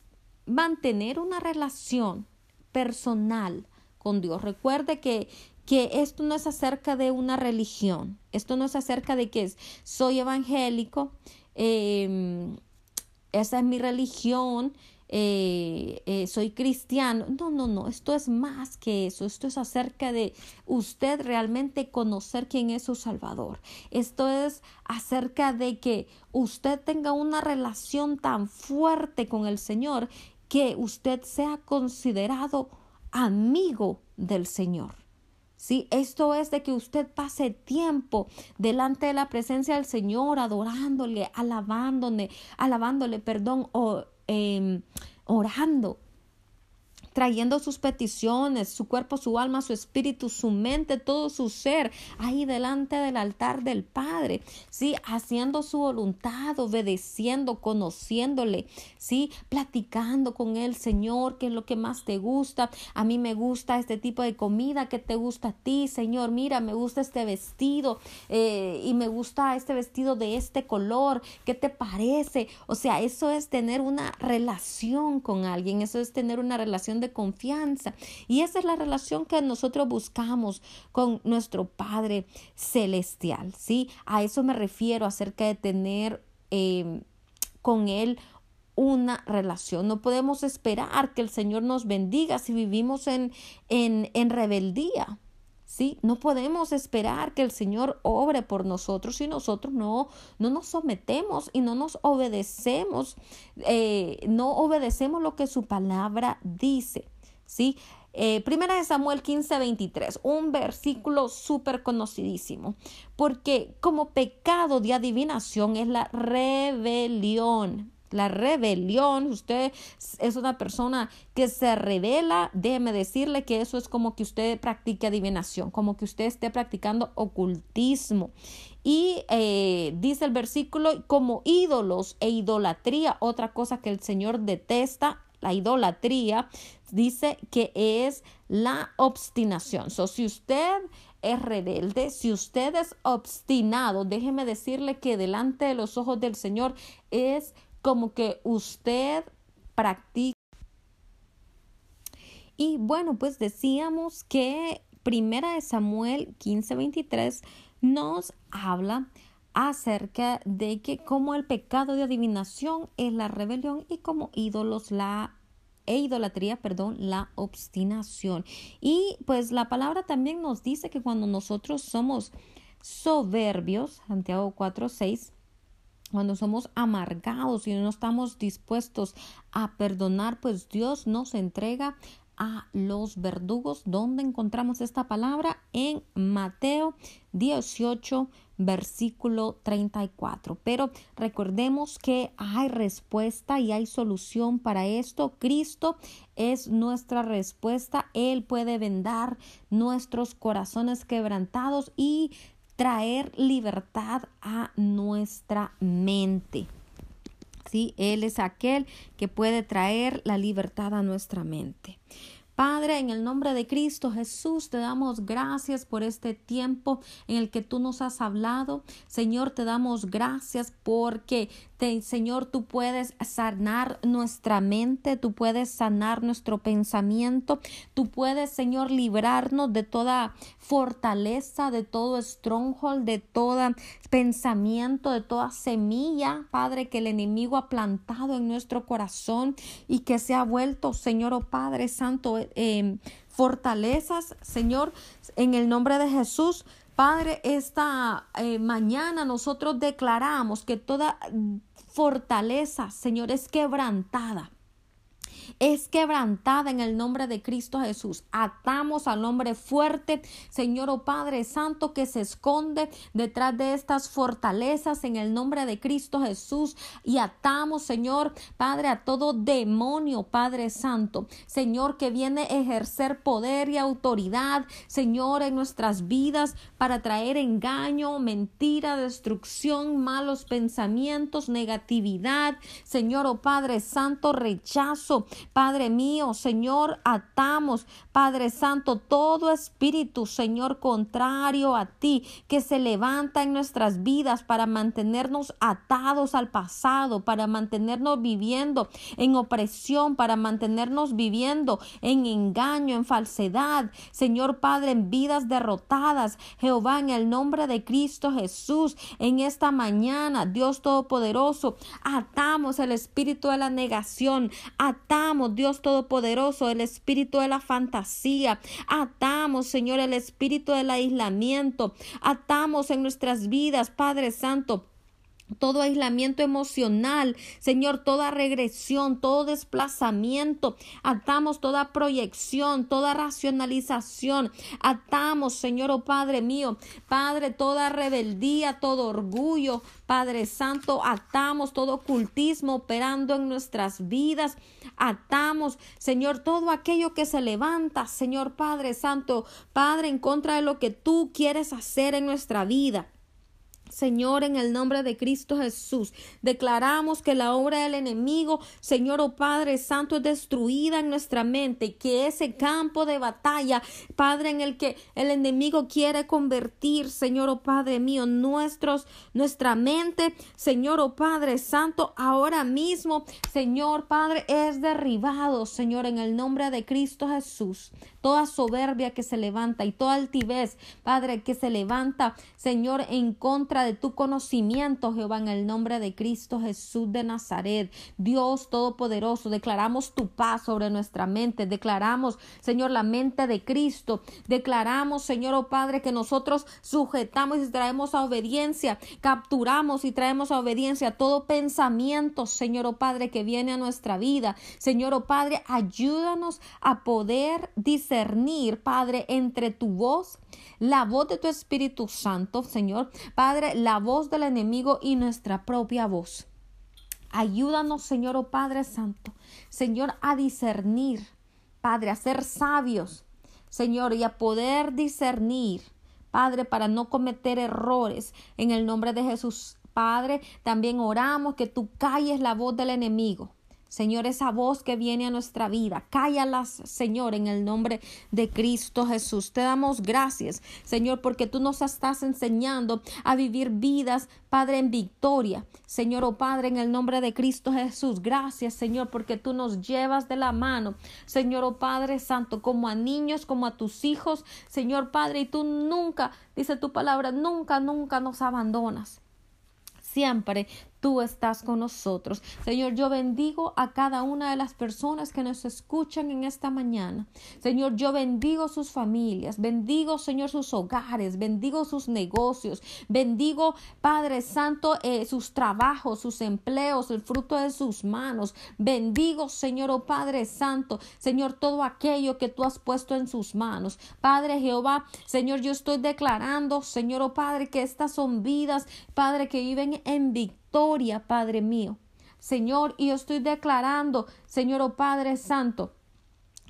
mantener una relación personal con Dios. Recuerde que que esto no es acerca de una religión, esto no es acerca de que soy evangélico, eh, esa es mi religión, eh, eh, soy cristiano. No, no, no, esto es más que eso. Esto es acerca de usted realmente conocer quién es su Salvador. Esto es acerca de que usted tenga una relación tan fuerte con el Señor que usted sea considerado amigo del Señor. Sí, esto es de que usted pase tiempo delante de la presencia del Señor, adorándole, alabándole, alabándole, perdón, o eh, orando trayendo sus peticiones, su cuerpo, su alma, su espíritu, su mente, todo su ser ahí delante del altar del Padre, ¿sí? Haciendo su voluntad, obedeciendo, conociéndole, ¿sí? Platicando con él, Señor, qué es lo que más te gusta. A mí me gusta este tipo de comida, ¿qué te gusta a ti, Señor? Mira, me gusta este vestido eh, y me gusta este vestido de este color, ¿qué te parece? O sea, eso es tener una relación con alguien, eso es tener una relación de confianza. Y esa es la relación que nosotros buscamos con nuestro Padre Celestial, ¿sí? A eso me refiero acerca de tener em, con Él una relación. No podemos esperar que el Señor nos bendiga si vivimos en, en, en rebeldía. ¿Sí? No podemos esperar que el Señor obre por nosotros si nosotros no, no nos sometemos y no nos obedecemos, eh, no obedecemos lo que su palabra dice, ¿sí? Eh, primera de Samuel 15, 23, un versículo súper conocidísimo, porque como pecado de adivinación es la rebelión. La rebelión, usted es una persona que se revela, déjeme decirle que eso es como que usted practique adivinación, como que usted esté practicando ocultismo. Y eh, dice el versículo, como ídolos e idolatría, otra cosa que el Señor detesta, la idolatría, dice que es la obstinación. So, si usted es rebelde, si usted es obstinado, déjeme decirle que delante de los ojos del Señor es como que usted practica. Y bueno, pues decíamos que Primera de Samuel 15:23 nos habla acerca de que como el pecado de adivinación es la rebelión y como ídolos la e idolatría, perdón, la obstinación. Y pues la palabra también nos dice que cuando nosotros somos soberbios, Santiago 4:6 cuando somos amargados y no estamos dispuestos a perdonar, pues Dios nos entrega a los verdugos. ¿Dónde encontramos esta palabra? En Mateo 18, versículo 34. Pero recordemos que hay respuesta y hay solución para esto. Cristo es nuestra respuesta. Él puede vendar nuestros corazones quebrantados y traer libertad a nuestra mente. ¿Sí? Él es aquel que puede traer la libertad a nuestra mente. Padre, en el nombre de Cristo Jesús, te damos gracias por este tiempo en el que tú nos has hablado. Señor, te damos gracias porque Señor, tú puedes sanar nuestra mente, tú puedes sanar nuestro pensamiento, tú puedes, Señor, librarnos de toda fortaleza, de todo stronghold, de todo pensamiento, de toda semilla, Padre, que el enemigo ha plantado en nuestro corazón y que se ha vuelto, Señor, oh Padre Santo, eh, fortalezas, Señor, en el nombre de Jesús. Padre, esta eh, mañana nosotros declaramos que toda fortaleza, Señor, es quebrantada. Es quebrantada en el nombre de Cristo Jesús. Atamos al hombre fuerte, Señor, oh Padre Santo, que se esconde detrás de estas fortalezas en el nombre de Cristo Jesús. Y atamos, Señor, Padre, a todo demonio, Padre Santo, Señor, que viene a ejercer poder y autoridad, Señor, en nuestras vidas para traer engaño, mentira, destrucción, malos pensamientos, negatividad. Señor, oh Padre Santo, rechazo. Padre mío, Señor, atamos, Padre Santo, todo espíritu, Señor, contrario a ti, que se levanta en nuestras vidas para mantenernos atados al pasado, para mantenernos viviendo en opresión, para mantenernos viviendo en engaño, en falsedad. Señor Padre, en vidas derrotadas. Jehová, en el nombre de Cristo Jesús, en esta mañana, Dios Todopoderoso, atamos el espíritu de la negación, atamos, Dios Todopoderoso, el espíritu de la fantasía, atamos, Señor, el espíritu del aislamiento, atamos en nuestras vidas, Padre Santo, todo aislamiento emocional, Señor, toda regresión, todo desplazamiento, atamos toda proyección, toda racionalización, atamos, Señor, oh Padre mío, Padre, toda rebeldía, todo orgullo, Padre Santo, atamos todo ocultismo operando en nuestras vidas, atamos, Señor, todo aquello que se levanta, Señor Padre Santo, Padre, en contra de lo que tú quieres hacer en nuestra vida. Señor, en el nombre de Cristo Jesús, declaramos que la obra del enemigo, Señor o oh Padre Santo, es destruida en nuestra mente, que ese campo de batalla, Padre, en el que el enemigo quiere convertir, Señor o oh Padre mío, nuestros, nuestra mente, Señor o oh Padre Santo, ahora mismo, Señor Padre, es derribado, Señor, en el nombre de Cristo Jesús. Toda soberbia que se levanta y toda altivez, Padre, que se levanta, Señor, en contra de tu conocimiento, Jehová, en el nombre de Cristo Jesús de Nazaret. Dios Todopoderoso, declaramos tu paz sobre nuestra mente, declaramos, Señor, la mente de Cristo, declaramos, Señor, oh Padre, que nosotros sujetamos y traemos a obediencia, capturamos y traemos a obediencia todo pensamiento, Señor, oh Padre, que viene a nuestra vida. Señor, oh Padre, ayúdanos a poder discernir, Padre, entre tu voz, la voz de tu Espíritu Santo, Señor, Padre, la voz del enemigo y nuestra propia voz. Ayúdanos, Señor, oh Padre Santo, Señor, a discernir, Padre, a ser sabios, Señor, y a poder discernir, Padre, para no cometer errores en el nombre de Jesús. Padre, también oramos que tú calles la voz del enemigo. Señor, esa voz que viene a nuestra vida, cállalas, Señor, en el nombre de Cristo Jesús. Te damos gracias, Señor, porque tú nos estás enseñando a vivir vidas, Padre, en victoria. Señor, oh Padre, en el nombre de Cristo Jesús. Gracias, Señor, porque tú nos llevas de la mano, Señor, oh Padre Santo, como a niños, como a tus hijos, Señor Padre, y tú nunca, dice tu palabra, nunca, nunca nos abandonas siempre tú estás con nosotros. Señor, yo bendigo a cada una de las personas que nos escuchan en esta mañana. Señor, yo bendigo sus familias, bendigo, Señor, sus hogares, bendigo sus negocios, bendigo, Padre Santo, eh, sus trabajos, sus empleos, el fruto de sus manos. Bendigo, Señor, oh Padre Santo, Señor, todo aquello que tú has puesto en sus manos. Padre Jehová, Señor, yo estoy declarando, Señor, oh Padre, que estas son vidas, Padre, que viven en victoria Padre mío. Señor, y yo estoy declarando, Señor, oh Padre Santo,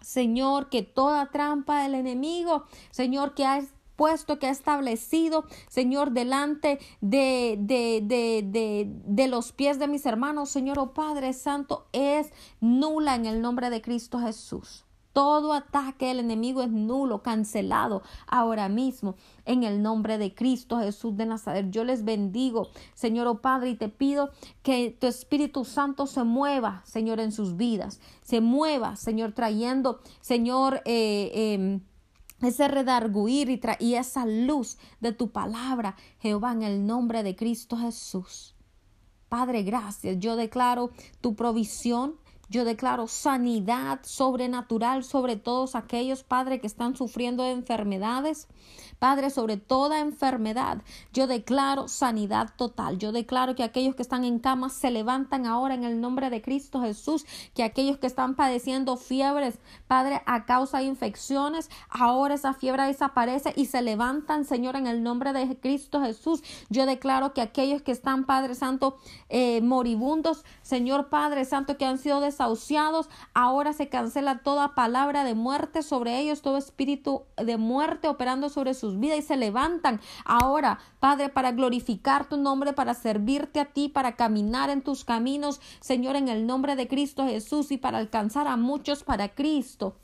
Señor, que toda trampa del enemigo, Señor, que ha puesto, que ha establecido, Señor, delante de, de, de, de, de los pies de mis hermanos, Señor, oh Padre Santo, es nula en el nombre de Cristo Jesús. Todo ataque del enemigo es nulo, cancelado ahora mismo en el nombre de Cristo Jesús de Nazaret. Yo les bendigo, Señor oh Padre, y te pido que tu Espíritu Santo se mueva, Señor, en sus vidas. Se mueva, Señor, trayendo, Señor, eh, em, ese redarguir y, y esa luz de tu palabra, Jehová, en el nombre de Cristo Jesús. Padre, gracias. Yo declaro tu provisión Yo declaro sanidad sobrenatural sobre todos aquellos, Padre, que están sufriendo de enfermedades. Padre, sobre toda enfermedad, yo declaro sanidad total. Yo declaro que aquellos que están en cama se levantan ahora en el nombre de Cristo Jesús, que aquellos que están padeciendo fiebres, Padre, a causa de infecciones, ahora esa fiebre desaparece y se levantan, Señor, en el nombre de Cristo Jesús. Yo declaro que aquellos que están, Padre Santo, eh, moribundos, Señor Padre Santo, que han sido ahora se cancela toda palabra de muerte sobre ellos, todo espíritu de muerte operando sobre sus vidas y se levantan ahora, Padre, para glorificar tu nombre, para servirte a ti, para caminar en tus caminos, Señor, en el nombre de Cristo Jesús y para alcanzar a muchos para Cristo.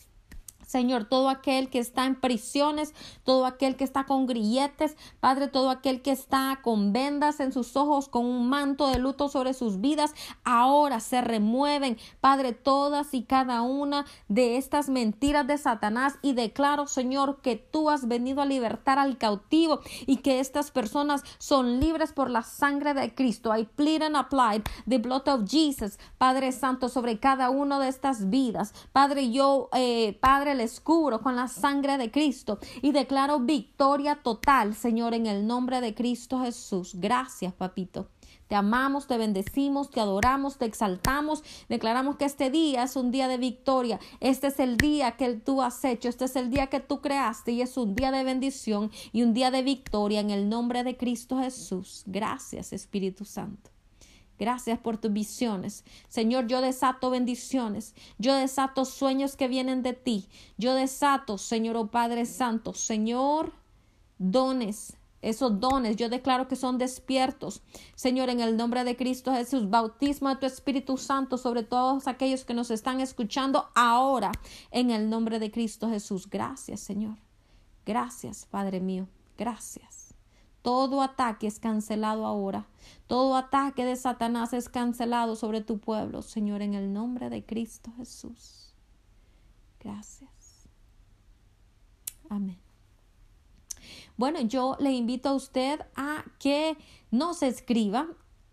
Señor, todo aquel que está en prisiones, todo aquel que está con grilletes, Padre, todo aquel que está con vendas en sus ojos, con un manto de luto sobre sus vidas, ahora se remueven, Padre, todas y cada una de estas mentiras de Satanás y declaro, Señor, que tú has venido a libertar al cautivo y que estas personas son libres por la sangre de Cristo. I plead and apply the blood of Jesus, Padre Santo, sobre cada una de estas vidas. Padre, yo, eh, Padre, les cubro con la sangre de Cristo y declaro victoria total, Señor, en el nombre de Cristo Jesús. Gracias, papito. Te amamos, te bendecimos, te adoramos, te exaltamos. Declaramos que este día es un día de victoria. Este es el día que tú has hecho. Este es el día que tú creaste y es un día de bendición y un día de victoria en el nombre de Cristo Jesús. Gracias, Espíritu Santo. Gracias por tus visiones. Señor, yo desato bendiciones. Yo desato sueños que vienen de ti. Yo desato, Señor, oh Padre Santo, Señor, dones. Esos dones yo declaro que son despiertos. Señor, en el nombre de Cristo Jesús, bautismo de tu Espíritu Santo sobre todos aquellos que nos están escuchando ahora. En el nombre de Cristo Jesús. Gracias, Señor. Gracias, Padre mío. Gracias. Todo ataque es cancelado ahora. Todo ataque de Satanás es cancelado sobre tu pueblo, Señor, en el nombre de Cristo Jesús. Gracias. Amén. Bueno, yo le invito a usted a que nos escriba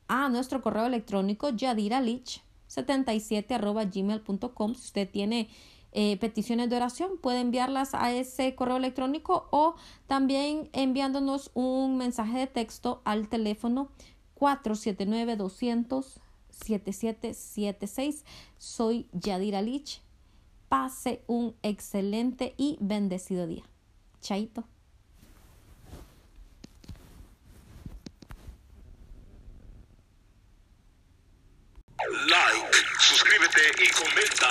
a nuestro correo electrónico yadiralich77 gmail.com si usted tiene eh, peticiones de oración, puede enviarlas a ese correo electrónico o también enviándonos un mensaje de texto al teléfono 479-200-7776. Soy Yadira Lich. Pase un excelente y bendecido día. Chaito. Like, suscríbete y comenta.